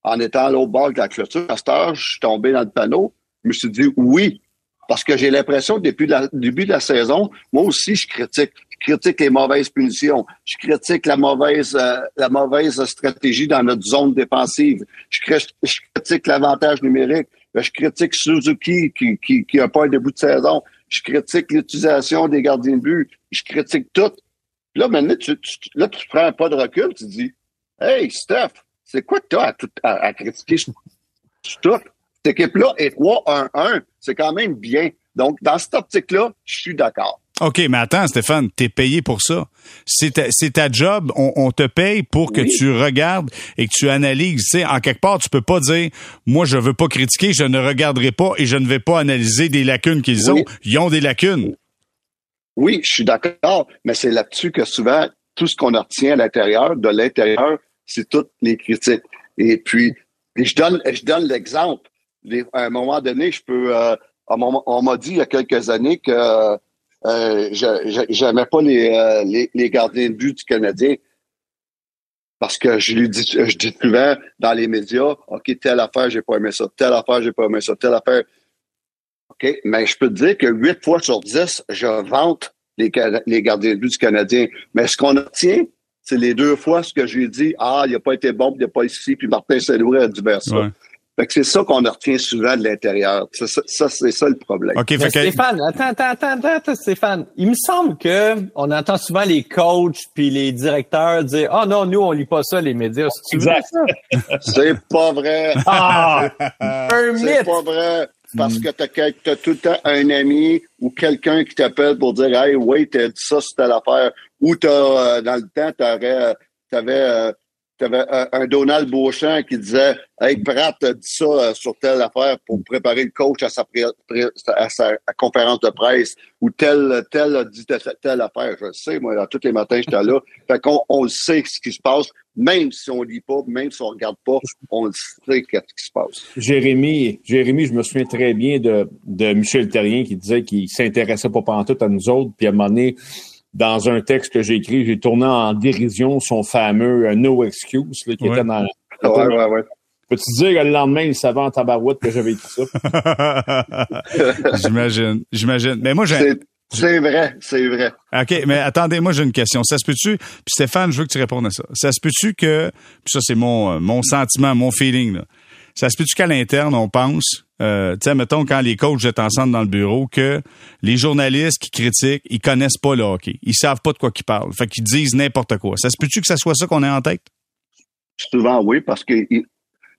en étant à l'autre bord de la clôture, à cette heure, je suis tombé dans le panneau? Je me suis dit oui, parce que j'ai l'impression que depuis le début de la saison, moi aussi, je critique. Je critique les mauvaises punitions. Je critique la mauvaise, euh, la mauvaise stratégie dans notre zone défensive. Je, critique l'avantage numérique. Je critique Suzuki qui, qui, qui a pas un début de saison. Je critique l'utilisation des gardiens de but. Je critique tout. Là, maintenant, tu, tu, là, tu prends un pas de recul, tu dis Hey, Steph, c'est quoi que tu as à, à, critiquer? Tout? Cette équipe-là est 3-1-1. C'est quand même bien. Donc, dans cette optique-là, je suis d'accord.
OK, mais attends, Stéphane, t'es payé pour ça. C'est ta, ta, job. On, te paye pour que tu regardes et que tu analyses. sais, en quelque part, tu peux pas dire, moi, je veux pas critiquer, je ne regarderai pas et je ne vais pas analyser des lacunes qu'ils ont. Ils ont des lacunes.
Oui, je suis d'accord, mais c'est là-dessus que souvent, tout ce qu'on retient à l'intérieur, de l'intérieur, c'est toutes les critiques. Et puis, je donne, je donne l'exemple. À un moment donné, je peux. Euh, on m'a dit il y a quelques années que euh, j'aimais pas les, euh, les, gardiens de but du Canadien. Parce que je lui dis, je dis souvent dans les médias, OK, telle affaire, j'ai pas aimé ça, telle affaire, j'ai pas aimé ça, telle affaire. OK, mais je peux te dire que 8 fois sur 10, je vante les, les gardiens de but du Canadien. Mais ce qu'on obtient, c'est les deux fois ce que j'ai dit, ah, il n'a pas été bon, il n'a pas ici, puis Martin Saint-Louis a dit ben ça. Fait que c'est ça qu'on retient souvent de l'intérieur. Ça, c'est ça le problème.
Stéphane, attends, attends, attends, attends, Stéphane. Il me semble que on entend souvent les coachs puis les directeurs dire Ah oh non, nous, on lit pas ça, les médias.
Exact. c'est pas vrai.
Ah! un mythe.
C'est pas vrai parce mm. que tu as, tout le temps un ami ou quelqu'un qui t'appelle pour dire Hey, oui, t'as dit ça, c'était l'affaire. Ou t'as, euh, dans le temps, t'aurais, t'avais, euh, t'avais un, Donald Beauchamp qui disait Hey, Pratt a dit ça euh, sur telle affaire pour préparer le coach à sa, à sa conférence de presse ou tel, tel a dit telle, affaire. Je sais, moi, tous les matins, j'étais là. Fait qu'on on sait ce qui se passe même si on lit pas, même si on regarde pas, on sait ce qui se passe.
Jérémy, Jérémy, je me souviens très bien de, de Michel Terrien qui disait qu'il s'intéressait pas tout à nous autres, puis à un moment donné, dans un texte que j'ai écrit, j'ai tourné en dérision son fameux euh, No Excuse, là, qui était dans...
Ouais, ouais, ouais.
Peux-tu dire que le lendemain, il savait en tabarouette que j'avais écrit
ça? j'imagine, j'imagine. Mais moi, j'ai...
C'est vrai, c'est vrai.
OK, mais attendez, moi j'ai une question. Ça se peut-tu, puis Stéphane, je veux que tu répondes à ça. Ça se peut-tu que, puis ça c'est mon, euh, mon sentiment, mon feeling, là. Ça se peut-tu qu'à l'interne, on pense, euh, tu sais, mettons, quand les coachs jettent ensemble dans le bureau, que les journalistes qui critiquent, ils connaissent pas le hockey. Ils savent pas de quoi ils parlent. Fait qu'ils disent n'importe quoi. Ça se peut-tu que ça soit ça qu'on ait en tête?
Souvent, oui, parce que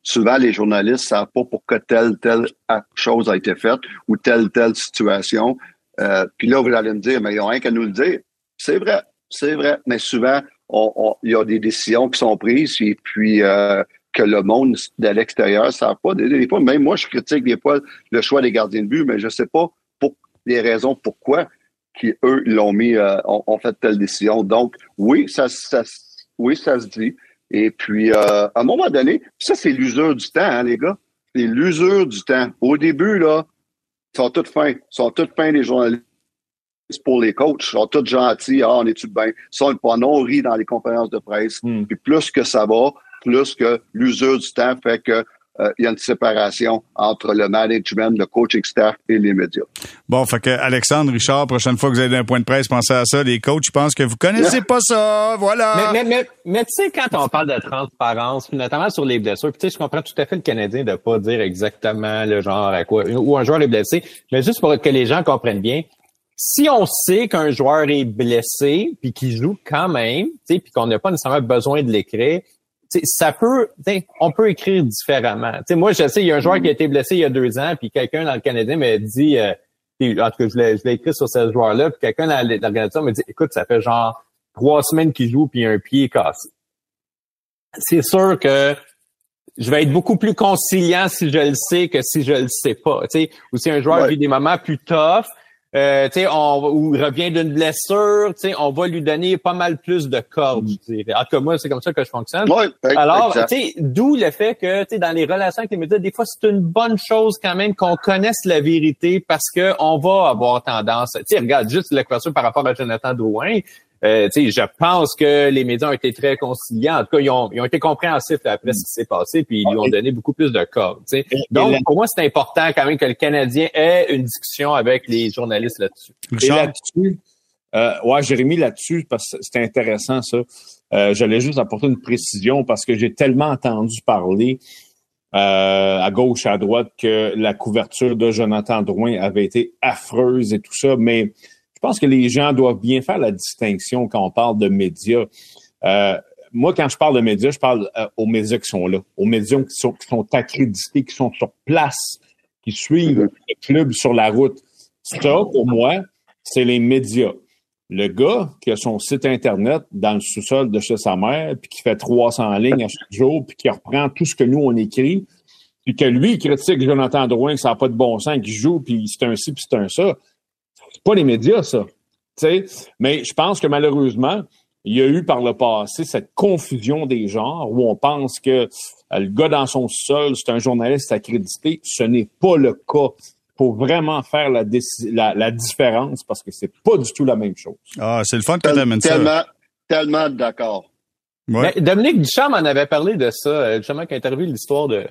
souvent, les journalistes savent pas pourquoi telle, telle chose a été faite ou telle, telle situation. Euh, puis là, vous allez me dire, mais ils n'ont rien qu'à nous le dire. C'est vrai, c'est vrai. Mais souvent, il y a des décisions qui sont prises et puis euh, que le monde de l'extérieur ne savent pas. Des, fois, même moi, je critique des fois le choix des gardiens de but, mais je ne sais pas pour les raisons pourquoi qui eux l'ont mis, euh, ont, fait telle décision. Donc, oui, ça, ça, oui, ça se dit. Et puis, à un moment donné, ça, c'est l'usure du temps, hein, les gars. C'est l'usure du temps. Au début, là, ils sont tous fins. Ils sont tous fins, les journalistes pour les coachs. Ils sont tous gentils. Ah, on est-tu bien? Ils sont pas non ri dans les conférences de presse. Hmm. Puis plus que ça va, plus que l'usure du temps fait que euh, il y a une séparation entre le management, le coaching staff et les médias.
Bon, fait que Alexandre, Richard, prochaine fois que vous avez un point de presse, pensez à ça. Les coachs, je pense que vous connaissez pas ça. Voilà.
Mais, mais, mais, tu sais, quand on parle de transparence, notamment sur les blessures, tu sais, je comprends tout à fait le Canadien de pas dire exactement le genre à quoi, où un joueur est blessé, mais juste pour que les gens comprennent bien, si on sait qu'un joueur est blessé puis qu'il joue quand même, tu sais, puis qu'on n'a pas nécessairement besoin de l'écrire, ça peut, on peut écrire différemment. sais, moi, je sais, il y a un joueur qui a été blessé il y a deux ans, puis quelqu'un dans le Canadien m'a dit, euh, en tout cas, je l'ai, je l'ai écrit sur ce joueur-là, puis quelqu'un dans l'organisation m'a dit, écoute, ça fait genre trois semaines qu'il joue, puis il a un pied cassé. c'est sûr que je vais être beaucoup plus conciliant si je le sais que si je le sais pas. Tu sais, ou si un joueur vit des moments plus tough, euh, on ou revient d'une blessure, on va lui donner pas mal plus de cordes. Mm. En tout cas, moi, c'est comme ça que je fonctionne.
Ouais,
Alors, d'où le fait que dans les relations avec les médias, des fois, c'est une bonne chose quand même qu'on connaisse la vérité parce que on va avoir tendance. Tu regarde juste la question par rapport à Jonathan Drouin. Euh, je pense que les médias ont été très conciliants. En tout cas, ils ont, ils ont été compréhensifs après ce qui s'est passé, puis ils lui ont donné beaucoup plus de cordes. Donc, pour moi, c'est important quand même que le Canadien ait une discussion avec les journalistes là-dessus.
Et là-dessus, euh, ouais, Jérémy, là-dessus, parce que c'était intéressant ça. Euh, J'allais juste apporter une précision parce que j'ai tellement entendu parler euh, à gauche, à droite, que la couverture de Jonathan Drouin avait été affreuse et tout ça, mais je pense que les gens doivent bien faire la distinction quand on parle de médias. Euh, moi, quand je parle de médias, je parle euh, aux médias qui sont là, aux médias qui sont, qui sont accrédités, qui sont sur place, qui suivent mm-hmm. le club sur la route. Ça, pour moi, c'est les médias. Le gars qui a son site Internet dans le sous-sol de chez sa mère, puis qui fait 300 lignes à chaque jour, puis qui reprend tout ce que nous, on écrit, puis que lui, il critique Jonathan Drouin, que ça n'a pas de bon sens, qu'il joue, puis c'est un ci, puis c'est un ça c'est pas les médias, ça. Mais je pense que malheureusement, il y a eu par le passé cette confusion des genres où on pense que euh, le gars dans son sol, c'est un journaliste accrédité. Ce n'est pas le cas. Faut vraiment faire la, la, différence parce que c'est pas du tout la même chose.
Ah, c'est le fun que tu amènes
ça. Tellement, tellement d'accord.
Ouais. Ben, Dominique Duchamp en avait parlé de ça, euh, justement, il a interviewé l'histoire de,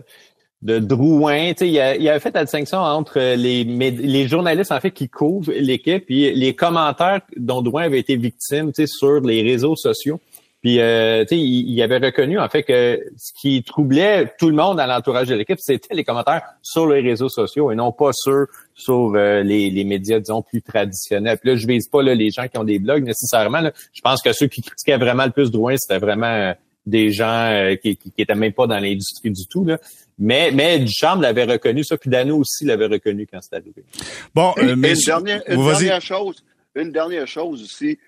de Drouin. Il, il avait fait la distinction entre les, les journalistes en fait qui couvrent l'équipe et les commentaires dont Drouin avait été victime sur les réseaux sociaux. Puis euh, il, il, avait reconnu en fait que ce qui troublait tout le monde à l'entourage de l'équipe, c'était les commentaires sur les réseaux sociaux et non pas sur sur euh, les, les, médias, disons, plus traditionnels. Puis là, je vise pas là, les gens qui ont des blogs nécessairement. Je pense que ceux qui critiquaient vraiment le plus Drouin, c'était vraiment euh, des gens euh, qui, qui, qui étaient même pas dans l'industrie du tout. Là. Mais, mais Duchamp l'avait reconnu, ça, puis Dano aussi l'avait reconnu quand c'est arrivé.
Bon, euh, mais une, dernière, une dernière, chose, une dernière chose aussi,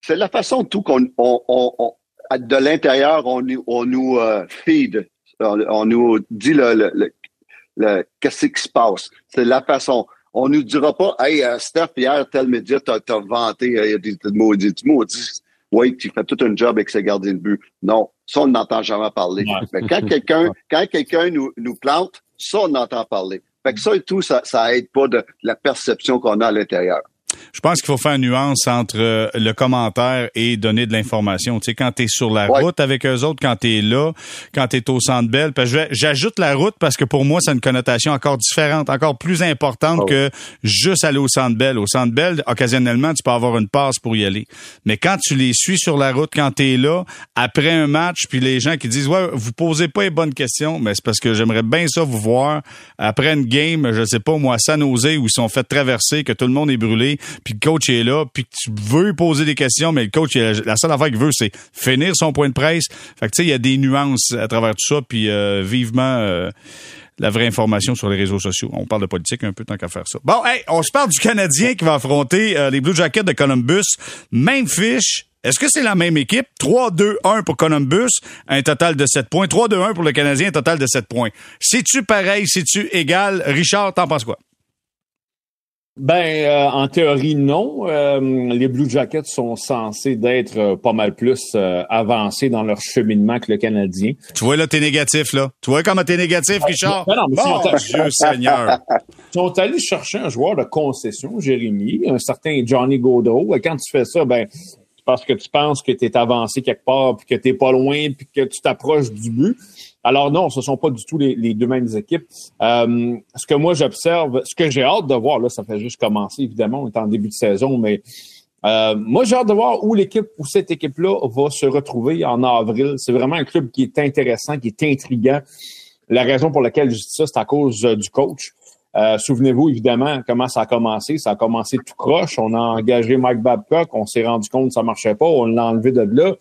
c'est la façon tout qu'on, on, on, de l'intérieur, on, on nous euh, feed, on, nous dit le, le, le, qu'est-ce qui se passe. C'est la façon. On nous dira pas, hey, euh, Steph, hier, tel média t'a, vanté, il y a des maudits, maudits oui, tu fais tout un job avec ses gardiens de but. Non, ça, on n'entend jamais parler. Mais quand quelqu'un, quand quelqu'un nous, nous plante, ça, on entend parler. Fait que ça et tout, ça, ça aide pas de la perception qu'on a à l'intérieur.
Je pense qu'il faut faire une nuance entre euh, le commentaire et donner de l'information. Tu sais, quand tu es sur la route avec eux autres, quand tu es là, quand tu es au Centre Bell, j'ajoute la route parce que pour moi, c'est une connotation encore différente, encore plus importante oh. que juste aller au Centre Bell. Au Centre Bell, occasionnellement, tu peux avoir une passe pour y aller. Mais quand tu les suis sur la route, quand tu es là, après un match, puis les gens qui disent, ouais, vous posez pas les bonnes questions, mais c'est parce que j'aimerais bien ça vous voir après une game, je sais pas, moi, à San Jose, où ils sont fait traverser, que tout le monde est brûlé, puis le coach est là, puis tu veux poser des questions, mais le coach, la seule affaire qu'il veut, c'est finir son point de presse. Fait que tu sais, il y a des nuances à travers tout ça, puis euh, vivement euh, la vraie information sur les réseaux sociaux. On parle de politique un peu tant qu'à faire ça. Bon, hey, on se parle du Canadien qui va affronter euh, les Blue Jackets de Columbus. Même fiche. Est-ce que c'est la même équipe? 3-2-1 pour Columbus, un total de 7 points. 3-2-1 pour le Canadien, un total de 7 points. C'est-tu pareil? C'est-tu égal? Richard, t'en penses quoi?
Ben, euh, en théorie, non. Euh, les Blue Jackets sont censés d'être euh, pas mal plus avancés dans leur cheminement que le Canadien.
Tu vois, là, t'es négatif, là. Tu vois comment t'es négatif, Richard?
Non, non, mais Dieu Seigneur. Ils sont allés chercher un joueur de concession, Jérémy, un certain Johnny Gaudreau. Et quand tu fais ça, ben, parce que tu penses que tu es avancé quelque part, puis que tu pas loin, puis que tu t'approches du but. Alors non, ce sont pas du tout les, deux mêmes équipes. Euh, ce que moi j'observe, ce que j'ai hâte de voir, là, ça fait juste commencer, évidemment, on est en début de saison, mais euh, moi j'ai hâte de voir où l'équipe, où cette équipe-là va se retrouver en avril. C'est vraiment un club qui est intéressant, qui est intriguant. La raison pour laquelle je dis ça, c'est à cause euh, du coach. Souvenez-vous évidemment comment ça a commencé. Ça a commencé tout croche. On a engagé Mike Babcock. On s'est rendu compte que ça marchait pas. On l'a enlevé de là.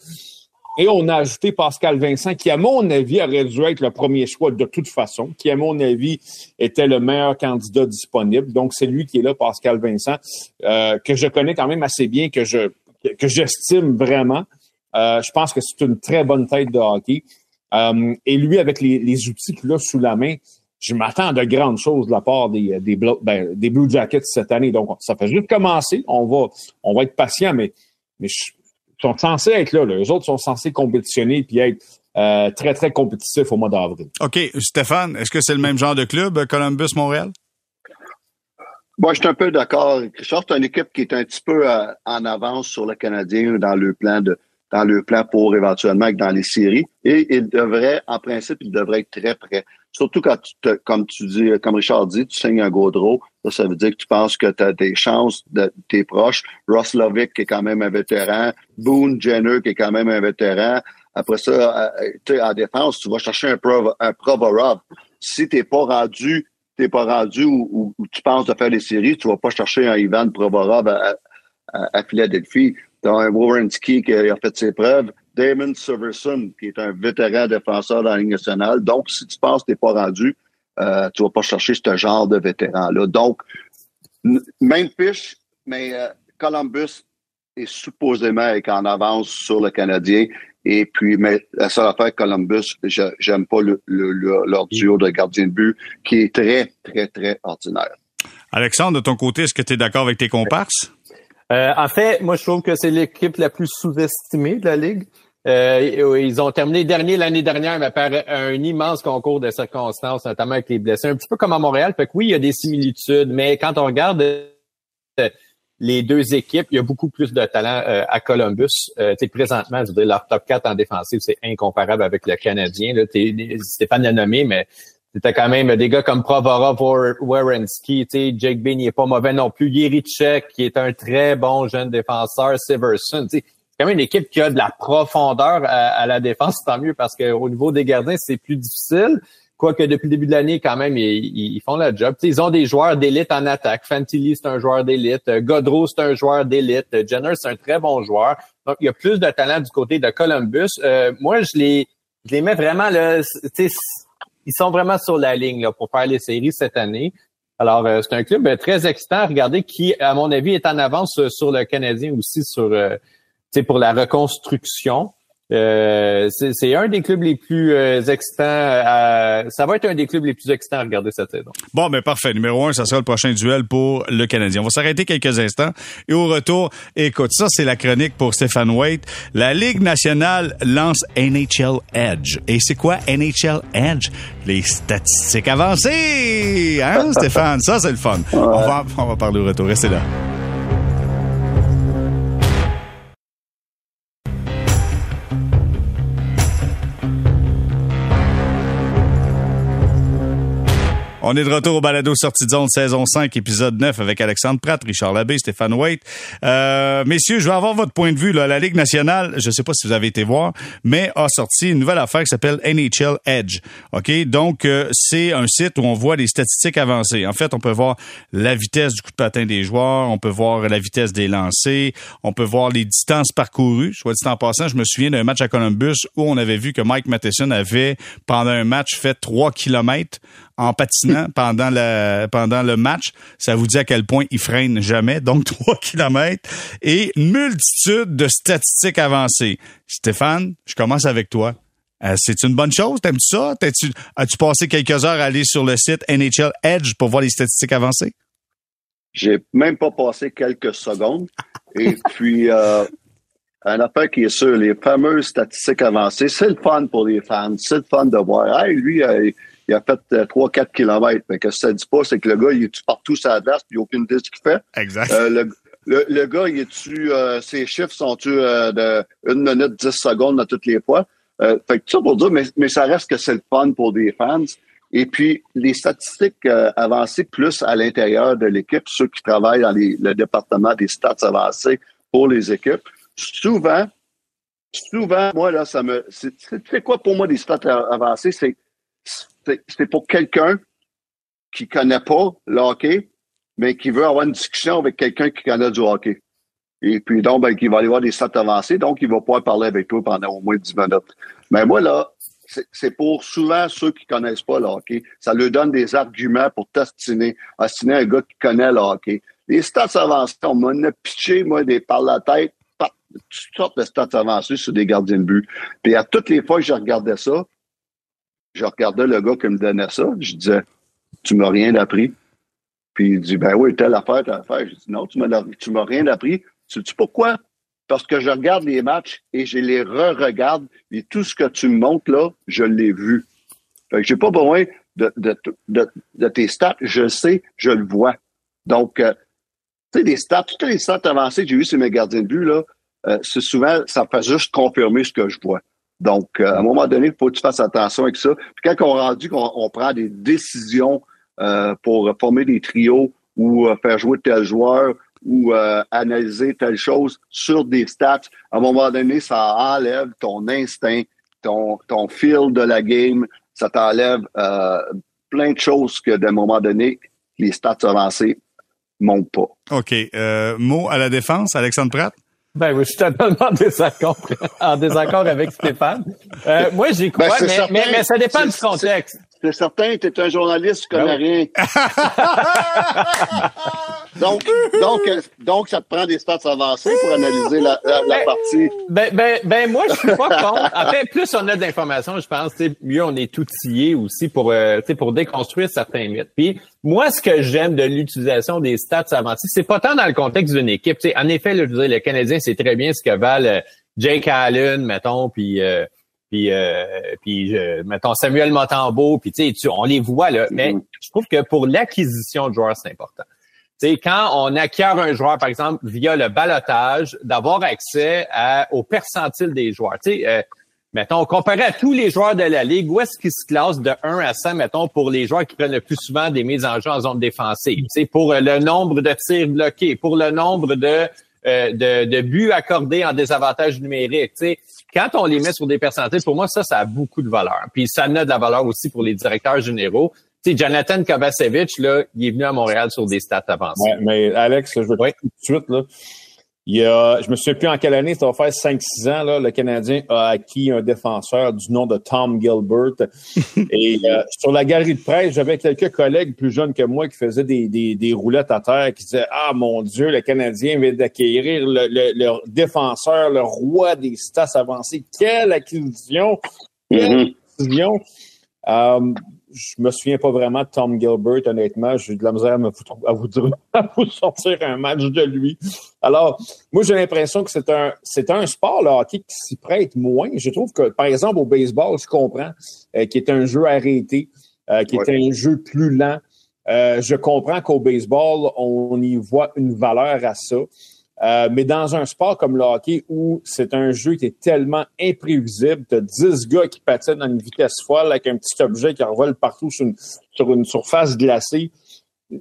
Et on a ajouté Pascal Vincent, qui, à mon avis, aurait dû être le premier choix de toute façon, qui, à mon avis, était le meilleur candidat disponible. Donc, c'est lui qui est là, Pascal Vincent, euh, que je connais quand même assez bien, que je que j'estime vraiment. Euh, je pense que c'est une très bonne tête de hockey. Euh, et lui, avec les, les outils qu'il a sous la main, je m'attends de grandes choses de la part des, des, ben, des Blue Jackets cette année. Donc, ça fait juste commencer. On va, on va être patient, mais, mais ils sont censés être là, Les autres sont censés compétitionner puis être euh, très, très compétitifs au mois d'avril.
OK. Stéphane, est-ce que c'est le même genre de club, Columbus-Montréal?
Moi, je suis un peu d'accord. Richard, c'est une équipe qui est un petit peu euh, en avance sur le Canadien dans le plan de dans le plan pour éventuellement être dans les séries. Et il devrait, en principe, il devrait être très près. Surtout quand tu te, comme tu dis, comme Richard dit, tu signes un Gaudreau. Ça, veut dire que tu penses que tu as des chances de tes proches. Ross Lovick, qui est quand même un vétéran. Boone Jenner, qui est quand même un vétéran. Après ça, euh, tu en défense, tu vas chercher un, Pro, un Provorov. Si t'es pas rendu, t'es pas rendu où, tu penses de faire les séries, tu vas pas chercher un Ivan Provorov à, Philadelphie. T'as un Warrenski qui a fait ses preuves. Damon Severson, qui est un vétéran défenseur dans la Ligue nationale. Donc, si tu penses que t'es pas rendu, euh, tu vas pas chercher ce genre de vétéran-là. Donc, même fiche, mais euh, Columbus est supposément être en avance sur le Canadien. Et puis, mais la seule affaire Columbus, j'aime pas le, leur duo de gardien de but, qui est très, très, très ordinaire.
Alexandre, de ton côté, est-ce que tu es d'accord avec tes comparses?
Euh, en fait, moi, je trouve que c'est l'équipe la plus sous-estimée de la Ligue. Euh, ils ont terminé dernier l'année dernière, mais par un immense concours de circonstances, notamment avec les blessés, un petit peu comme à Montréal. Fait que oui, il y a des similitudes, mais quand on regarde euh, les deux équipes, il y a beaucoup plus de talent euh, à Columbus. Euh, présentement, je dire, leur top 4 en défensive, c'est incomparable avec le Canadien. Là. Stéphane l'a nommé, mais c'était quand même des gars comme Provorov, Warrenski, Jake Bean, il est pas mauvais non plus. Yerichek, qui est un très bon jeune défenseur, Severson. C'est quand même une équipe qui a de la profondeur à, la défense, tant mieux, parce qu'au niveau des gardiens, c'est plus difficile. Quoique depuis le début de l'année, quand même, ils, font le job. ils ont des joueurs d'élite en attaque. Fantilli, c'est un joueur d'élite. Godreau, c'est un joueur d'élite. Jenner, c'est un très bon joueur. Donc, il y a plus de talent du côté de Columbus. Euh, moi, je les, je les mets vraiment là. Ils sont vraiment sur la ligne là, pour faire les séries cette année. Alors, euh, c'est un club euh, très excitant Regardez qui, à mon avis, est en avance sur le Canadien aussi sur pour la reconstruction. Euh, c'est un des clubs les plus euh, excitants. ça va être un des clubs les plus excitants à regarder cette saison.
Bon, mais ben, parfait. Numéro un, ça sera le prochain duel pour le Canadien. On va s'arrêter quelques instants. Et au retour, écoute, ça, c'est la chronique pour Stéphane Waite. La Ligue nationale lance NHL Edge. Et c'est quoi NHL Edge? Les statistiques avancées! Hein, Stéphane? Ça, c'est le fun. On, va, on va parler au retour. Restez là. On est de retour au balado sortie de zone saison 5 épisode 9 avec Alexandre Pratt, Richard Labbé, Stéphane Waite. Euh, messieurs, je vais avoir votre point de vue là. La Ligue nationale, je sais pas si vous avez été voir, mais a sorti une nouvelle affaire qui s'appelle NHL Edge. OK, donc euh, c'est un site où on voit des statistiques avancées. En fait, on peut voir la vitesse du coup de patin des joueurs, on peut voir la vitesse des lancers, on peut voir les distances parcourues. Soit dit en passant, je me souviens d'un match à Columbus où on avait vu que Mike Matheson avait pendant un match fait 3 kilomètres en patinant pendant le, pendant le match. Ça vous dit à quel point il freine jamais. Donc, 3 km et une multitude de statistiques avancées. Stéphane, je commence avec toi. Euh, c'est une bonne chose? T'aimes-tu ça? As-tu, as-tu passé quelques heures à aller sur le site NHL Edge pour voir les statistiques avancées?
J'ai même pas passé quelques secondes. Et puis, euh, un affaire qui est sûr, les fameuses statistiques avancées, c'est le fun pour les fans. C'est le fun de voir. Hey, lui, euh, il a fait 3-4 euh, kilomètres. Mais que ça dit pas, c'est que le gars, il est partout sur la glace, puis il n'a aucune idée de ce qu'il fait?
Exact.
Euh, le, le, le, gars, il est-tu, euh, ses chiffres sont-tu de 1 minute 10 secondes à toutes les fois? fait que ça pour dire, mais, mais ça reste que c'est le fun pour des fans. Et puis, les statistiques avancées plus à l'intérieur de l'équipe, ceux qui travaillent dans les, le département des stats avancées pour les équipes, souvent, souvent, moi, là, ça me. C'est quoi pour moi des stats avancées? C'est c'est pour quelqu'un qui connaît pas le hockey, mais qui veut avoir une discussion avec quelqu'un qui connaît du hockey. Et puis, donc, ben, qui va aller voir des stats avancés, donc il va pouvoir parler avec toi pendant au moins 10 minutes. Mais moi, là, c'est pour souvent ceux qui connaissent pas le hockey. Ça leur donne des arguments pour testiner, astiner un gars qui connaît le hockey. Les stats avancés, on m'a pitché, moi, des par la tête. toutes sortes de stats avancées sur des gardiens de but. Puis à toutes les fois que je regardais ça, je regardais le gars qui me donnait ça, je disais, tu m'as rien appris. Puis il dit, ben oui, telle affaire, telle affaire. Je dis, non, tu m'as, rien appris. Tu sais pourquoi? Parce que je regarde les matchs et je les re-regarde et tout ce que tu me montres là, je l'ai vu. Fait que j'ai pas besoin de, de, de, tes stats. Je sais, je le vois. Donc, euh, tu sais, les stats, toutes les stats avancées que j'ai vues sur mes gardiens de but, là, euh, c'est souvent, ça fait juste confirmer ce que je vois. Donc, euh, à un moment donné, il faut que tu fasses attention avec ça. Puis quand on rendu qu'on on prend des décisions euh, pour former des trios ou euh, faire jouer tel joueur ou analyser telle chose sur des stats, à un moment donné, ça enlève ton instinct, ton, ton feel de la game, ça t'enlève plein de choses que d'un moment donné, les stats avancées montent pas.
OK. mot à la défense, Alexandre Pratt?
Ben oui, je suis totalement en désaccord, en désaccord avec Stéphane. Euh, moi, j'y crois, ben, mais, mais, mais, ça dépend du contexte.
C'est certain, tu es un journaliste, tu connais ben rien. donc, donc, donc, ça te prend des stats avancés pour analyser la, la, ben, partie.
Ben, ben, ben, moi, je suis pas contre. En fait, plus on a d'informations, je pense, mieux on est outillé aussi pour, euh, pour déconstruire certains mythes. Puis, moi, ce que j'aime de l'utilisation des stats avancées, c'est pas tant dans le contexte d'une équipe. en effet, le, le Canadien, c'est très bien ce que valent euh, Jake Allen, mettons, puis euh, puis, euh, puis mettons Samuel Motambo, puis tu sais, on les voit là. Mais mm-hmm. je trouve que pour l'acquisition de joueurs, c'est important. Sais, quand on acquiert un joueur, par exemple, via le balotage, d'avoir accès à, au percentile des joueurs. Tu euh, mettons, comparé à tous les joueurs de la Ligue, où est-ce qu'ils se classent de 1 à 100, mettons, pour les joueurs qui prennent le plus souvent des mises en jeu en zone défensive? Tu sais, pour le nombre de tirs bloqués, pour le nombre de, euh, de, de, buts accordés en désavantage numérique. Tu quand on les met sur des pourcentages, pour moi, ça, ça a beaucoup de valeur. Puis ça a de la valeur aussi pour les directeurs généraux. Tu sais, Jonathan Kovacevic, là, il est venu à Montréal sur des stats avancées.
Ouais, mais Alex, je veux dire tout de suite, là, il y a, je me souviens plus en quelle année, ça va faire 5-6 ans, là, le Canadien a acquis un défenseur du nom de Tom Gilbert. Et euh, sur la galerie de presse, j'avais quelques collègues plus jeunes que moi qui faisaient des, des, des roulettes à terre, qui disaient Ah mon Dieu, le Canadien vient d'acquérir le, le, défenseur, le roi des stats avancés. Quelle acquisition! Quelle mm-hmm. acquisition! Euh, je me souviens pas vraiment de Tom Gilbert, honnêtement. J'ai de la misère à, me, à, vous dire, à vous sortir un match de lui. Alors, moi, j'ai l'impression que c'est un, c'est un sport, le hockey, qui s'y prête moins. Je trouve que, par exemple, au baseball, je comprends, euh, qui est un jeu arrêté, euh, qui est un jeu plus lent. Euh, je comprends qu'au baseball, on y voit une valeur à ça. Euh, mais dans un sport comme le hockey où c'est un jeu qui est tellement imprévisible, tu as 10 gars qui patinent à une vitesse folle avec un petit objet qui revole partout sur une, sur une surface glacée,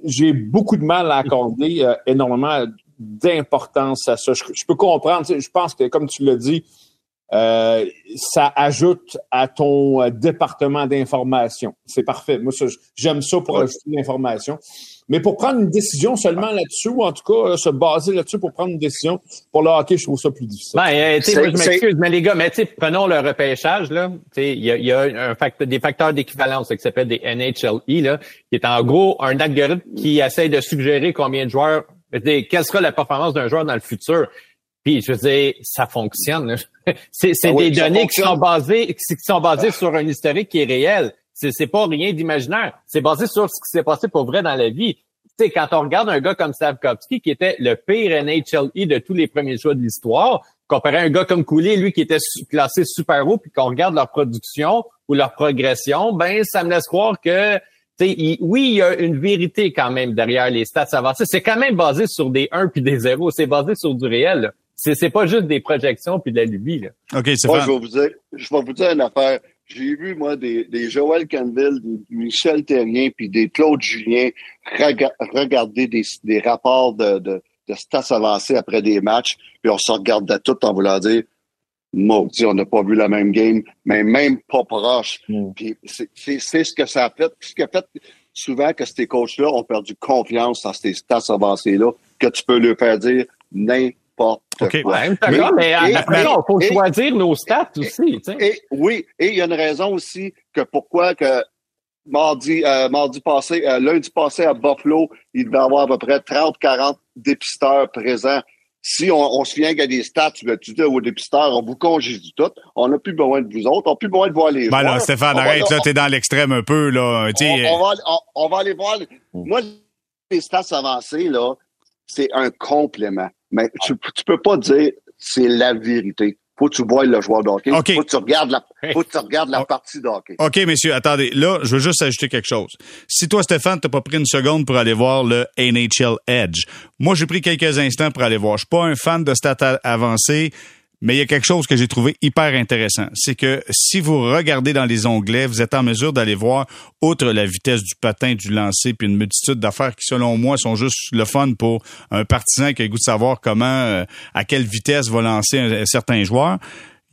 j'ai beaucoup de mal à accorder euh, énormément d'importance à ça. Je, je peux comprendre, je pense que comme tu l'as dit, euh, ça ajoute à ton euh, département d'information. C'est parfait. Moi, j'aime ça pour ajouter l'information. Mais pour prendre une décision seulement là-dessus, ou en tout cas euh, se baser là-dessus pour prendre une décision, pour le hockey, je trouve ça plus difficile.
Ben, euh, je m'excuse, mais les gars, mais prenons le repêchage, là. Il y a, y a un facteur, des facteurs d'équivalence qui s'appelle des NHLE, là, qui est en gros un algorithme qui essaie de suggérer combien de joueurs, quelle sera la performance d'un joueur dans le futur. Puis je veux dire, ça fonctionne. C'est ah des données qui sont basées, qui sont basées sur un historique qui est réel. C'est, c'est pas rien d'imaginaire. C'est basé sur ce qui s'est passé pour vrai dans la vie. Tu sais, quand on regarde un gars comme Stavkovski, qui était le pire NHLE de tous les premiers choix de l'histoire, comparé à un gars comme Cooley, lui qui était classé super haut, puis qu'on regarde leur production ou leur progression, ben ça me laisse croire que il, oui, il y a une vérité quand même derrière les stats avancées. C'est quand même basé sur des 1 puis des 0. C'est basé sur du réel. C'est, c'est pas juste des projections puis de la lubie. Là.
OK, c'est
Moi, je vais vous dire, je vais vous dire une affaire. J'ai vu, moi, des, des Joël Canville, des Michel Terrien, puis des Claude Julien regarder des, des rapports de, de, de stats avancés après des matchs, puis on se regardait tout en voulant dire maudit, on n'a pas vu la même game, mais même pas proche. Mm. Puis c'est ce que ça a fait. Ce qui a fait souvent que ces coachs-là ont perdu confiance dans ces stats avancés-là, que tu peux leur faire dire n'importe
OK. mais, après, il faut choisir nos stats aussi.
Et, oui, et il y a une raison aussi que pourquoi que mardi, euh, mardi passé, euh, lundi passé à Buffalo, il devait avoir à peu près 30-40 dépisteurs présents. si on, se vient a des stats, tu, tu dis au dépisteur, on vous congédie tout, on n'a plus besoin de vous autres, on n'a plus besoin de voir les
ben
joueurs.
là, Stéphane, arrête, là, t'es dans l'extrême un peu, là.
On, va, on, va aller voir. Moi, les stats avancés, là, c'est un complément. Mais tu, tu peux pas dire c'est la vérité faut que tu vois le joueur de hockey. Faut que tu regardes la, faut que tu regardes la partie de hockey.
OK, messieurs, attendez. Là, je veux juste ajouter quelque chose. Si toi, Stéphane, t'as pas pris une seconde pour aller voir le NHL Edge, moi, j'ai pris quelques instants pour aller voir. Je suis pas un fan de stats avancées. Mais il y a quelque chose que j'ai trouvé hyper intéressant. C'est que si vous regardez dans les onglets, vous êtes en mesure d'aller voir, outre la vitesse du patin, du lancer, puis une multitude d'affaires qui, selon moi, sont juste le fun pour un partisan qui a goût de savoir comment, euh, à quelle vitesse va lancer un certain joueur.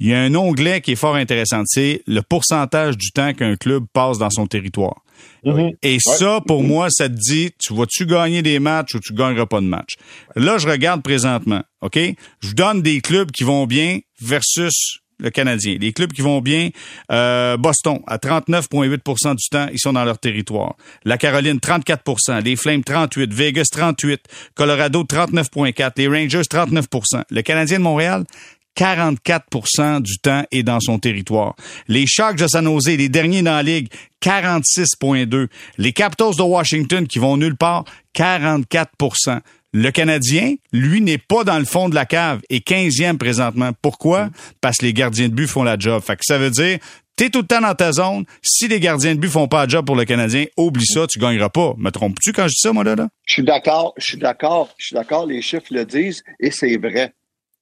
Il y a un onglet qui est fort intéressant, c'est le pourcentage du temps qu'un club passe dans son territoire. Mm-hmm. Et ça, pour moi, ça te dit, tu vas-tu gagner des matchs ou tu gagneras pas de match. Là, je regarde présentement, OK? Je donne des clubs qui vont bien versus le Canadien. Les clubs qui vont bien, euh, Boston, à 39,8% du temps, ils sont dans leur territoire. La Caroline, 34% Les Flames, 38% Vegas, 38% Colorado, 39,4% Les Rangers, 39% Le Canadien de Montréal, 44% du temps est dans son territoire. Les Sharks de San Jose, les derniers dans la ligue, 46,2. Les Capitals de Washington qui vont nulle part, 44% le Canadien, lui, n'est pas dans le fond de la cave et 15e présentement. Pourquoi? Parce que les gardiens de but font la job. Fait que ça veut dire, t'es tout le temps dans ta zone. Si les gardiens de but font pas la job pour le Canadien, oublie ça, tu gagneras pas. Me trompes-tu quand je dis ça, moi, là? là?
Je suis d'accord, je suis d'accord, je suis d'accord, les chiffres le disent et c'est vrai.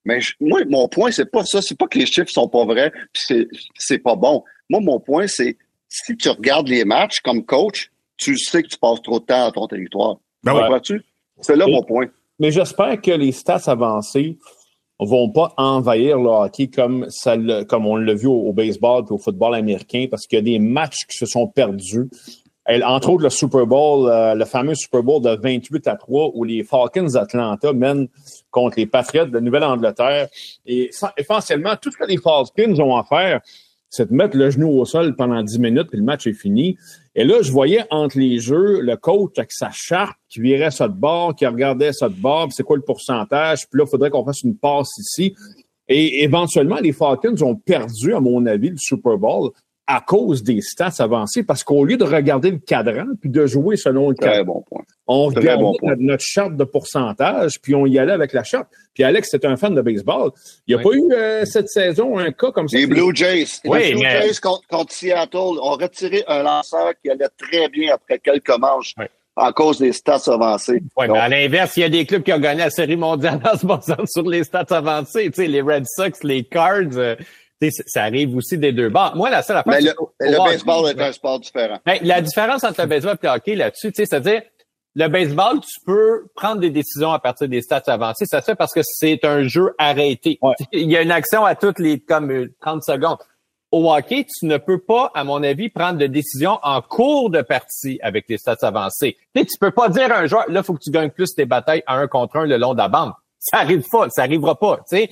Mais moi, mon point, c'est pas ça. C'est pas que les chiffres sont pas vrais, puis c'est pas bon. Moi, mon point, c'est si tu regardes les matchs comme coach, tu sais que tu passes trop de temps à ton territoire. Ben tu C'est là mon point.
Mais j'espère que les stats avancées vont pas envahir le hockey comme ça comme on l'a vu au, baseball et au football américain parce qu'il y a des matchs qui se sont perdus entre autres, le Super Bowl, euh, le fameux Super Bowl de 28 à 3 où les Falcons d'Atlanta mènent contre les Patriots de Nouvelle-Angleterre. Et essentiellement, tout ce que les Falcons ont à faire, c'est de mettre le genou au sol pendant 10 minutes, puis le match est fini. Et là, je voyais entre les jeux le coach avec sa charte qui virait ça de bord, qui regardait ça de bord, c'est quoi le pourcentage, puis là, il faudrait qu'on fasse une passe ici. Et éventuellement, les Falcons ont perdu, à mon avis, le Super Bowl à cause des stats avancées, parce qu'au lieu de regarder le cadran puis de jouer selon le cadran, on regardait notre charte de pourcentage puis on y allait avec la charte. Puis Alex, c'est un fan de baseball. Il n'y a pas eu euh, cette saison un cas comme ça?
Les Blue Jays. les Blue Jays contre, Seattle ont retiré un lanceur qui allait très bien après quelques manches. En cause des stats avancées.
Oui, mais à l'inverse, il y a des clubs qui ont gagné la Série mondiale en se basant sur les stats avancées. Tu sais, les Red Sox, les Cards, euh, ça arrive aussi des deux bords. Moi, la seule affaire,
Mais le, le baseball est un sport différent.
Ben, la différence entre le baseball et le hockey là-dessus, c'est-à-dire, le baseball, tu peux prendre des décisions à partir des stats avancées. Ça se fait parce que c'est un jeu arrêté. Il y a une action à toutes les comme 30 secondes. Au hockey, tu ne peux pas, à mon avis, prendre de décisions en cours de partie avec les stats avancées. Tu tu peux pas dire à un joueur, là, faut que tu gagnes plus tes batailles à un contre un le long de la bande. Ça arrive pas, ça arrivera pas. sais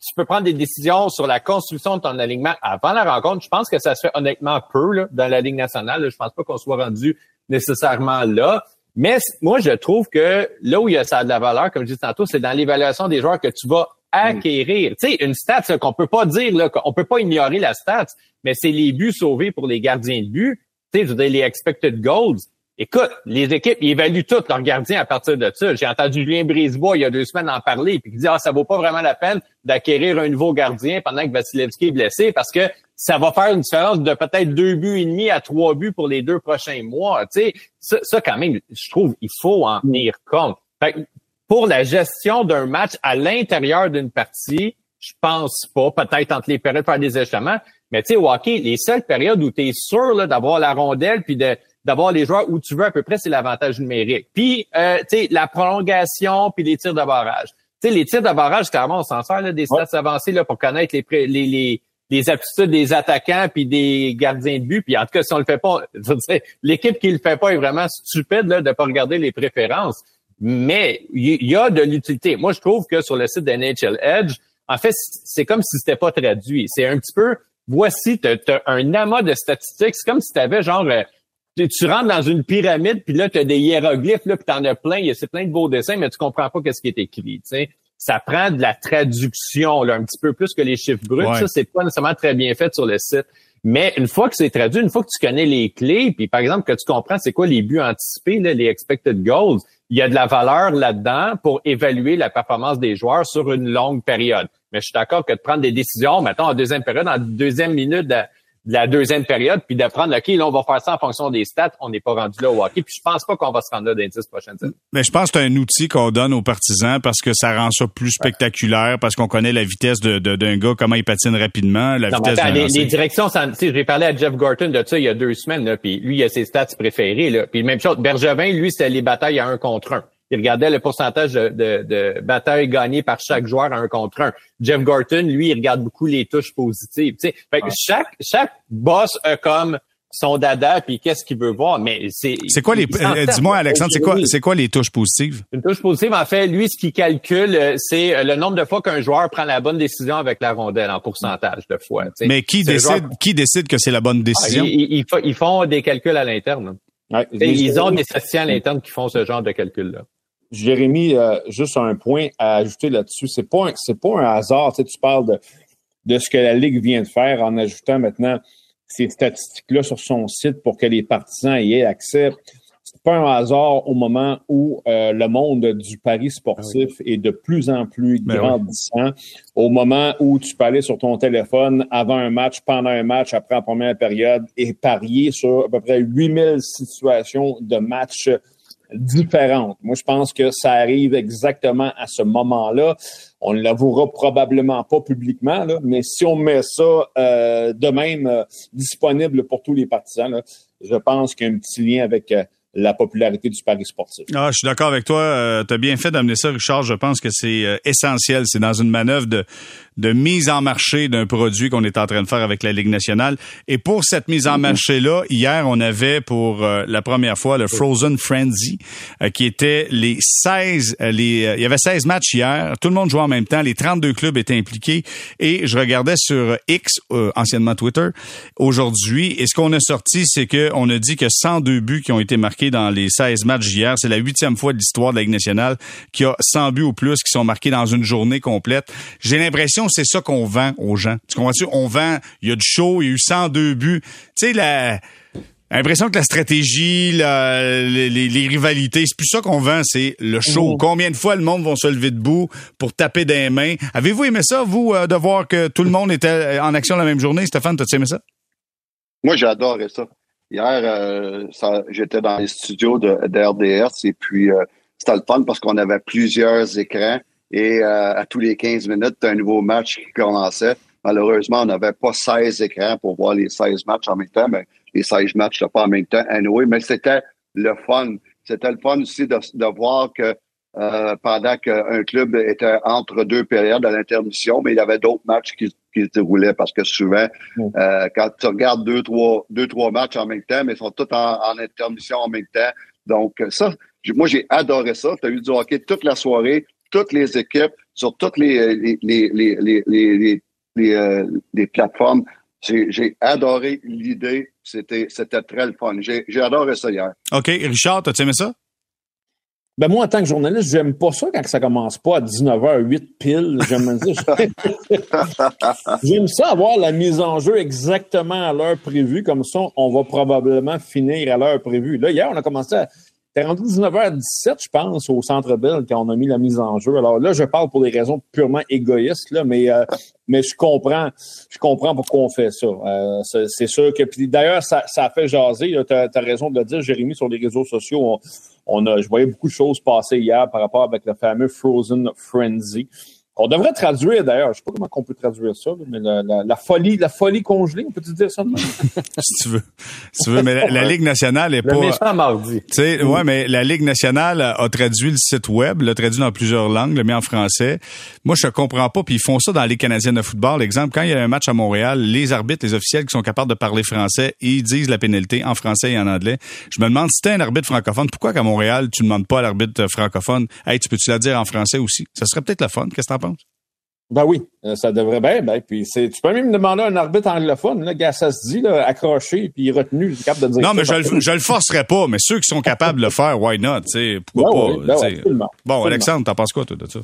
tu peux prendre des décisions sur la construction de ton alignement avant la rencontre. Je pense que ça se fait honnêtement peu là, dans la Ligue nationale. Je pense pas qu'on soit rendu nécessairement là. Mais moi, je trouve que là où il y a ça de la valeur, comme je disais tantôt, c'est dans l'évaluation des joueurs que tu vas acquérir. Mm. Tu sais, une stat qu'on peut pas dire, là, qu'on peut pas ignorer la stat, mais c'est les buts sauvés pour les gardiens de but. Tu sais, je veux dire, les expected goals. Écoute, les équipes ils évaluent tous leurs gardiens à partir de ça. J'ai entendu Julien Brisebois il y a deux semaines en parler, puis il dit ah ça vaut pas vraiment la peine d'acquérir un nouveau gardien pendant que Vasilevski est blessé parce que ça va faire une différence de peut-être deux buts et demi à trois buts pour les deux prochains mois. Tu sais, ça, ça quand même, je trouve, il faut en tenir compte. pour la gestion d'un match à l'intérieur d'une partie, je pense pas, peut-être entre les périodes faire des ajustements, mais tu sais, au hockey, les seules périodes où tu es sûr d'avoir la rondelle puis de d'avoir les joueurs où tu veux à peu près, c'est l'avantage numérique. Puis, euh, tu sais, la prolongation puis les tirs de barrage. Tu sais, les tirs de barrage, clairement, on s'en sert là, des stats avancés là, pour connaître les, les, les, les aptitudes des attaquants puis des gardiens de but. Puis en tout cas, si on le fait pas, l'équipe qui le fait pas est vraiment stupide là, de pas regarder les préférences. Mais il y, a de l'utilité. Moi, je trouve que sur le site de NHL Edge, en fait, c'est comme si c'était pas traduit. C'est un petit peu, voici, tu as, un amas de statistiques. C'est comme si tu avais genre tu, rentres dans une pyramide, puis là, tu as des hiéroglyphes, là, puis t'en as plein, il y a plein de beaux dessins, mais tu comprends pas qu'est-ce qui est écrit. sais. ça prend de la traduction, là, un petit peu plus que les chiffres bruts. Ça, c'est pas nécessairement très bien fait sur le site. Mais une fois que c'est traduit, une fois que tu connais les clés, puis par exemple que tu comprends c'est quoi les buts anticipés, là, les expected goals, il y a de la valeur là-dedans pour évaluer la performance des joueurs sur une longue période. Mais je suis d'accord que de prendre des décisions, mettons en deuxième période, en deuxième minute de, la deuxième période, puis d'apprendre, OK, là, on va faire ça en fonction des stats. On n'est pas rendu là au hockey. Puis je pense pas qu'on va se rendre là dans les dix prochaines années.
Mais je pense que c'est un outil qu'on donne aux partisans parce que ça rend ça plus spectaculaire, parce qu'on connaît la vitesse d'un de, d'un gars, comment il patine rapidement, la vitesse
attends, les, les, directions, j'ai parlé à Jeff Gorton de ça il y a deux semaines, là, puis lui, il a ses stats préférés. Là. Puis même chose, Bergevin, lui, c'est les batailles à un contre un il regardait le pourcentage de, de, batailles gagnées par chaque joueur à un contre un. Jeff Gorton, lui, il regarde beaucoup les touches positives. Fait chaque, chaque boss a comme son dada puis qu'est-ce qu'il veut voir mais c'est
c'est quoi les euh, dis-moi Alexandre c'est quoi c'est quoi les touches positives?
Une touche positive en fait lui ce qu'il calcule euh, c'est euh, le nombre de fois qu'un joueur prend la bonne décision avec la rondelle en pourcentage de fois
mais qui décide qui décide que c'est la bonne ah, décision?
ils, font des calculs à l'interne ils ont des statisticiens à l'interne qui font ce genre de calcul là
Jérémy, euh, juste un point à ajouter là-dessus. C'est pas c'est pas un hasard. Tu, sais, tu parles de, de ce que la Ligue vient de faire en ajoutant maintenant ces statistiques-là sur son site pour que les partisans y aient accès. C'est pas un hasard au moment où euh, le monde du pari sportif ah est de plus en plus ben grandissant. Au moment où tu peux aller sur ton téléphone avant un match, pendant un match, après la première période et parier sur à peu près 8000 situations de matchs différentes. Moi, je pense que ça arrive exactement à ce moment-là. On ne l'avouera probablement pas publiquement, là, mais si on met ça euh, de même euh, disponible pour tous les partisans, je pense qu'il y a un petit lien avec euh, la popularité du pari sportif.
Ah, je suis d'accord avec toi. Euh, tu as bien fait d'amener ça, Richard. Je pense que c'est euh, essentiel. C'est dans une manœuvre de, de mise en marché d'un produit qu'on est en train de faire avec la Ligue nationale. Et pour cette mise en marché-là, hier, on avait pour euh, la première fois le Frozen Frenzy, qui était les 16, les, il y avait 16 matchs hier. Tout le monde jouait en même temps. Les 32 clubs étaient impliqués. Et je regardais sur X, anciennement Twitter, aujourd'hui. Et ce qu'on a sorti, c'est qu'on a dit que 102 buts qui ont été marqués dans les 16 matchs hier. C'est la huitième fois de l'histoire de la Ligue nationale qu'il y a 100 buts ou plus qui sont marqués dans une journée complète. J'ai l'impression c'est ça qu'on vend aux gens. Tu comprends-tu? On vend, il y a du show, il y a eu 102 buts. Tu sais, la... L'impression que la stratégie, les, rivalités, c'est plus ça qu'on vend, c'est le show. Mm-hmm. Combien de fois le monde va se lever debout pour taper des mains? Avez-vous aimé ça, vous, euh, de voir que tout le monde était en action la même journée? Stéphane, t'as-tu aimé ça?
Moi, j'adorais ça. Hier, euh, j'étais dans les studios de, d'RDS et puis euh, c'était le fun parce qu'on avait plusieurs écrans et euh, à tous les 15 minutes, un nouveau match qui commençait. Malheureusement, on n'avait pas 16 écrans pour voir les 16 matchs en même temps, mais les 16 matchs, pas en même temps, anyway, mais c'était le fun. C'était le fun aussi de, de voir que euh, pendant qu'un club était entre deux périodes à l'intermission, mais il y avait d'autres matchs qui, qui se déroulaient parce que souvent, euh, quand tu regardes deux, trois, deux, trois matchs en même temps, mais ils sont tous en, intermission en même temps. Donc, ça, moi, j'ai adoré ça. Tu as eu du hockey toute la soirée, toutes les équipes, sur toutes les, les, les, les, les, les, euh, les plateformes. J'ai adoré l'idée. C'était très le fun. J'ai adoré ça hier.
OK. Richard, as-tu aimé ça?
Ben moi, en tant que journaliste, j'aime pas ça quand ça commence pas à 19h08 pile. J'aime J'aime ça avoir la mise en jeu exactement à l'heure prévue. Comme ça, on va probablement finir à l'heure prévue. Là, hier, on a commencé à T'es rendu 19h17, je pense, au Centre Bell quand on a mis la mise en jeu. Alors là, je parle pour des raisons purement égoïstes, là, mais euh, mais je comprends, je comprends pourquoi on fait ça. Euh, c'est sûr que d'ailleurs, ça, ça a fait jaser. Tu as, raison de le dire, Jérémy, sur les réseaux sociaux. On, a, je voyais beaucoup de choses passer hier par rapport avec le fameux Frozen Frenzy. On devrait traduire d'ailleurs, je sais pas comment on peut traduire ça, mais la, folie, la folie congelée, on peut dire ça
Si tu veux. Si tu veux, mais la, Ligue nationale est pas. Le
méchant mardi.
Tu sais, ouais, mais la Ligue nationale a traduit le site web, l'a traduit dans plusieurs langues, le met en français. Moi, je comprends pas, puis ils font ça dans les Canadiennes de football. Exemple, quand il y a un match à Montréal, les arbitres, les officiels qui sont capables de parler français, ils disent la pénalité en français et en anglais. Je me demande si t'es un arbitre francophone, pourquoi qu'à Montréal, tu ne demandes pas à l'arbitre francophone, hey, tu peux-tu la dire en français aussi? Ça serait peut-être la fun. Qu'est-ce que t'en penses?
Ben oui, euh, ça devrait bien. Ben, puis c'est, tu peux même demander à un arbitre anglophone, là, gars, ça se dit, là, accroché, puis retenu, capable de dire.
Non, mais je, le, je le forcerai pas, mais ceux qui sont capables de le faire, why not, tu sais, pourquoi ben pas. Ben bon, Alexandre, t'en penses quoi, toi, de ça?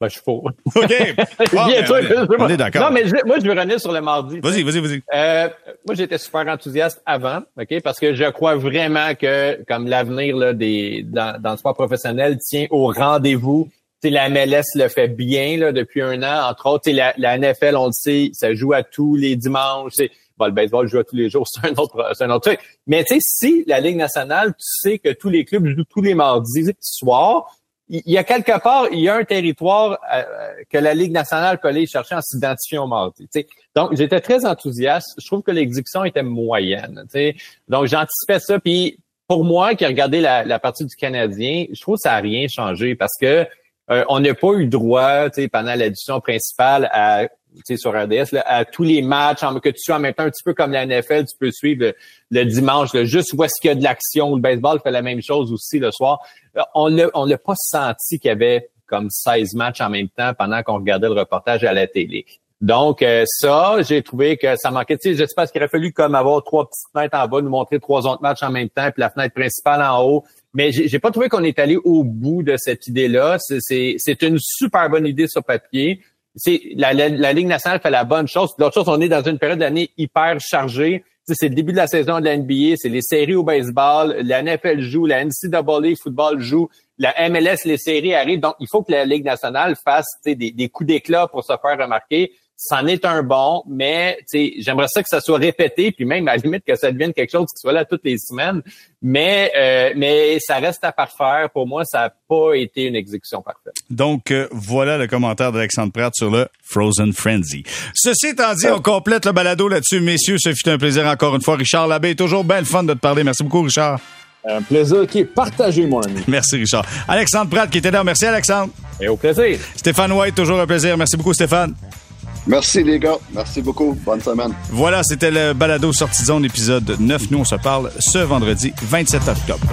Ben, je suis faux.
OK.
Bien
ben, on est-
je-
on est d'accord.
Non, mais je- moi, je veux revenir sur le mardi.
Vas-y, vas-y, vas-y.
Euh, moi, j'étais super enthousiaste avant, ok, parce que je crois vraiment que comme l'avenir là, des dans, dans le sport professionnel tient au rendez-vous. Tu sais, la MLS le fait bien là, depuis un an, entre autres. La, la NFL, on le sait, ça joue à tous les dimanches. Bon, le baseball joue à tous les jours, c'est un autre, c'est un autre truc. Mais tu sais, si la Ligue nationale, tu sais que tous les clubs jouent tous les mardis soirs, il y a quelque part, il y a un territoire euh, que la Ligue nationale peut aller chercher en s'identifiant au mardi. tu sais. Donc, j'étais très enthousiaste. Je trouve que l'exécution était moyenne. tu sais. Donc, j'anticipais ça. Puis, pour moi, qui ai regardé la, la partie du Canadien, je trouve que ça n'a rien changé parce que euh, on n'a pas eu droit, pendant l'édition principale à sur RDS, là, à tous les matchs, que tu sois en même temps, un petit peu comme la NFL, tu peux suivre le, dimanche, là, juste où est-ce qu'il y a de l'action. Le baseball fait la même chose aussi le soir. Euh, On l'a pas senti qu'il y avait comme 16 matchs en même temps pendant qu'on regardait le reportage à la télé. Donc, euh, ça, j'ai trouvé que ça manquait. Tu sais, j'espère qu'il aurait fallu comme avoir trois petites fenêtres en bas, nous montrer trois autres matchs en même temps, puis la fenêtre principale en haut. Mais j'ai pas trouvé qu'on est allé au bout de cette idée-là. C'est- une super bonne idée sur papier. La, la, la Ligue nationale fait la bonne chose. L'autre chose, on est dans une période de l'année hyper chargée. C'est le début de la saison de la NBA, c'est les séries au baseball, la NFL joue, la NCAA football joue, la MLS, les séries arrivent. Donc, il faut que la Ligue nationale fasse des, des coups d'éclat pour se faire remarquer. C'en est un bon, mais tu sais, j'aimerais ça que ça soit répété, puis même à la limite que ça devienne quelque chose qui soit là toutes les semaines. Mais euh, mais ça reste à parfaire. Pour moi, ça n'a pas été une exécution parfaite.
Donc, euh, voilà le commentaire d'Alexandre Pratt sur le Frozen Frenzy. Ceci étant dit, on complète le balado là-dessus. Messieurs, ce fut un plaisir encore une fois. Richard Labbé, toujours bien le fun de te parler. Merci beaucoup, Richard.
Un plaisir qui est partagé, mon ami.
Merci, Richard. Alexandre Pratt qui était là. Merci, Alexandre.
Et au plaisir.
Stéphane White, toujours un plaisir. Merci beaucoup, Stéphane.
Merci les gars. Merci beaucoup. Bonne semaine.
Voilà, c'était le balado sortie zone épisode 9. Nous, on se parle ce vendredi 27 octobre.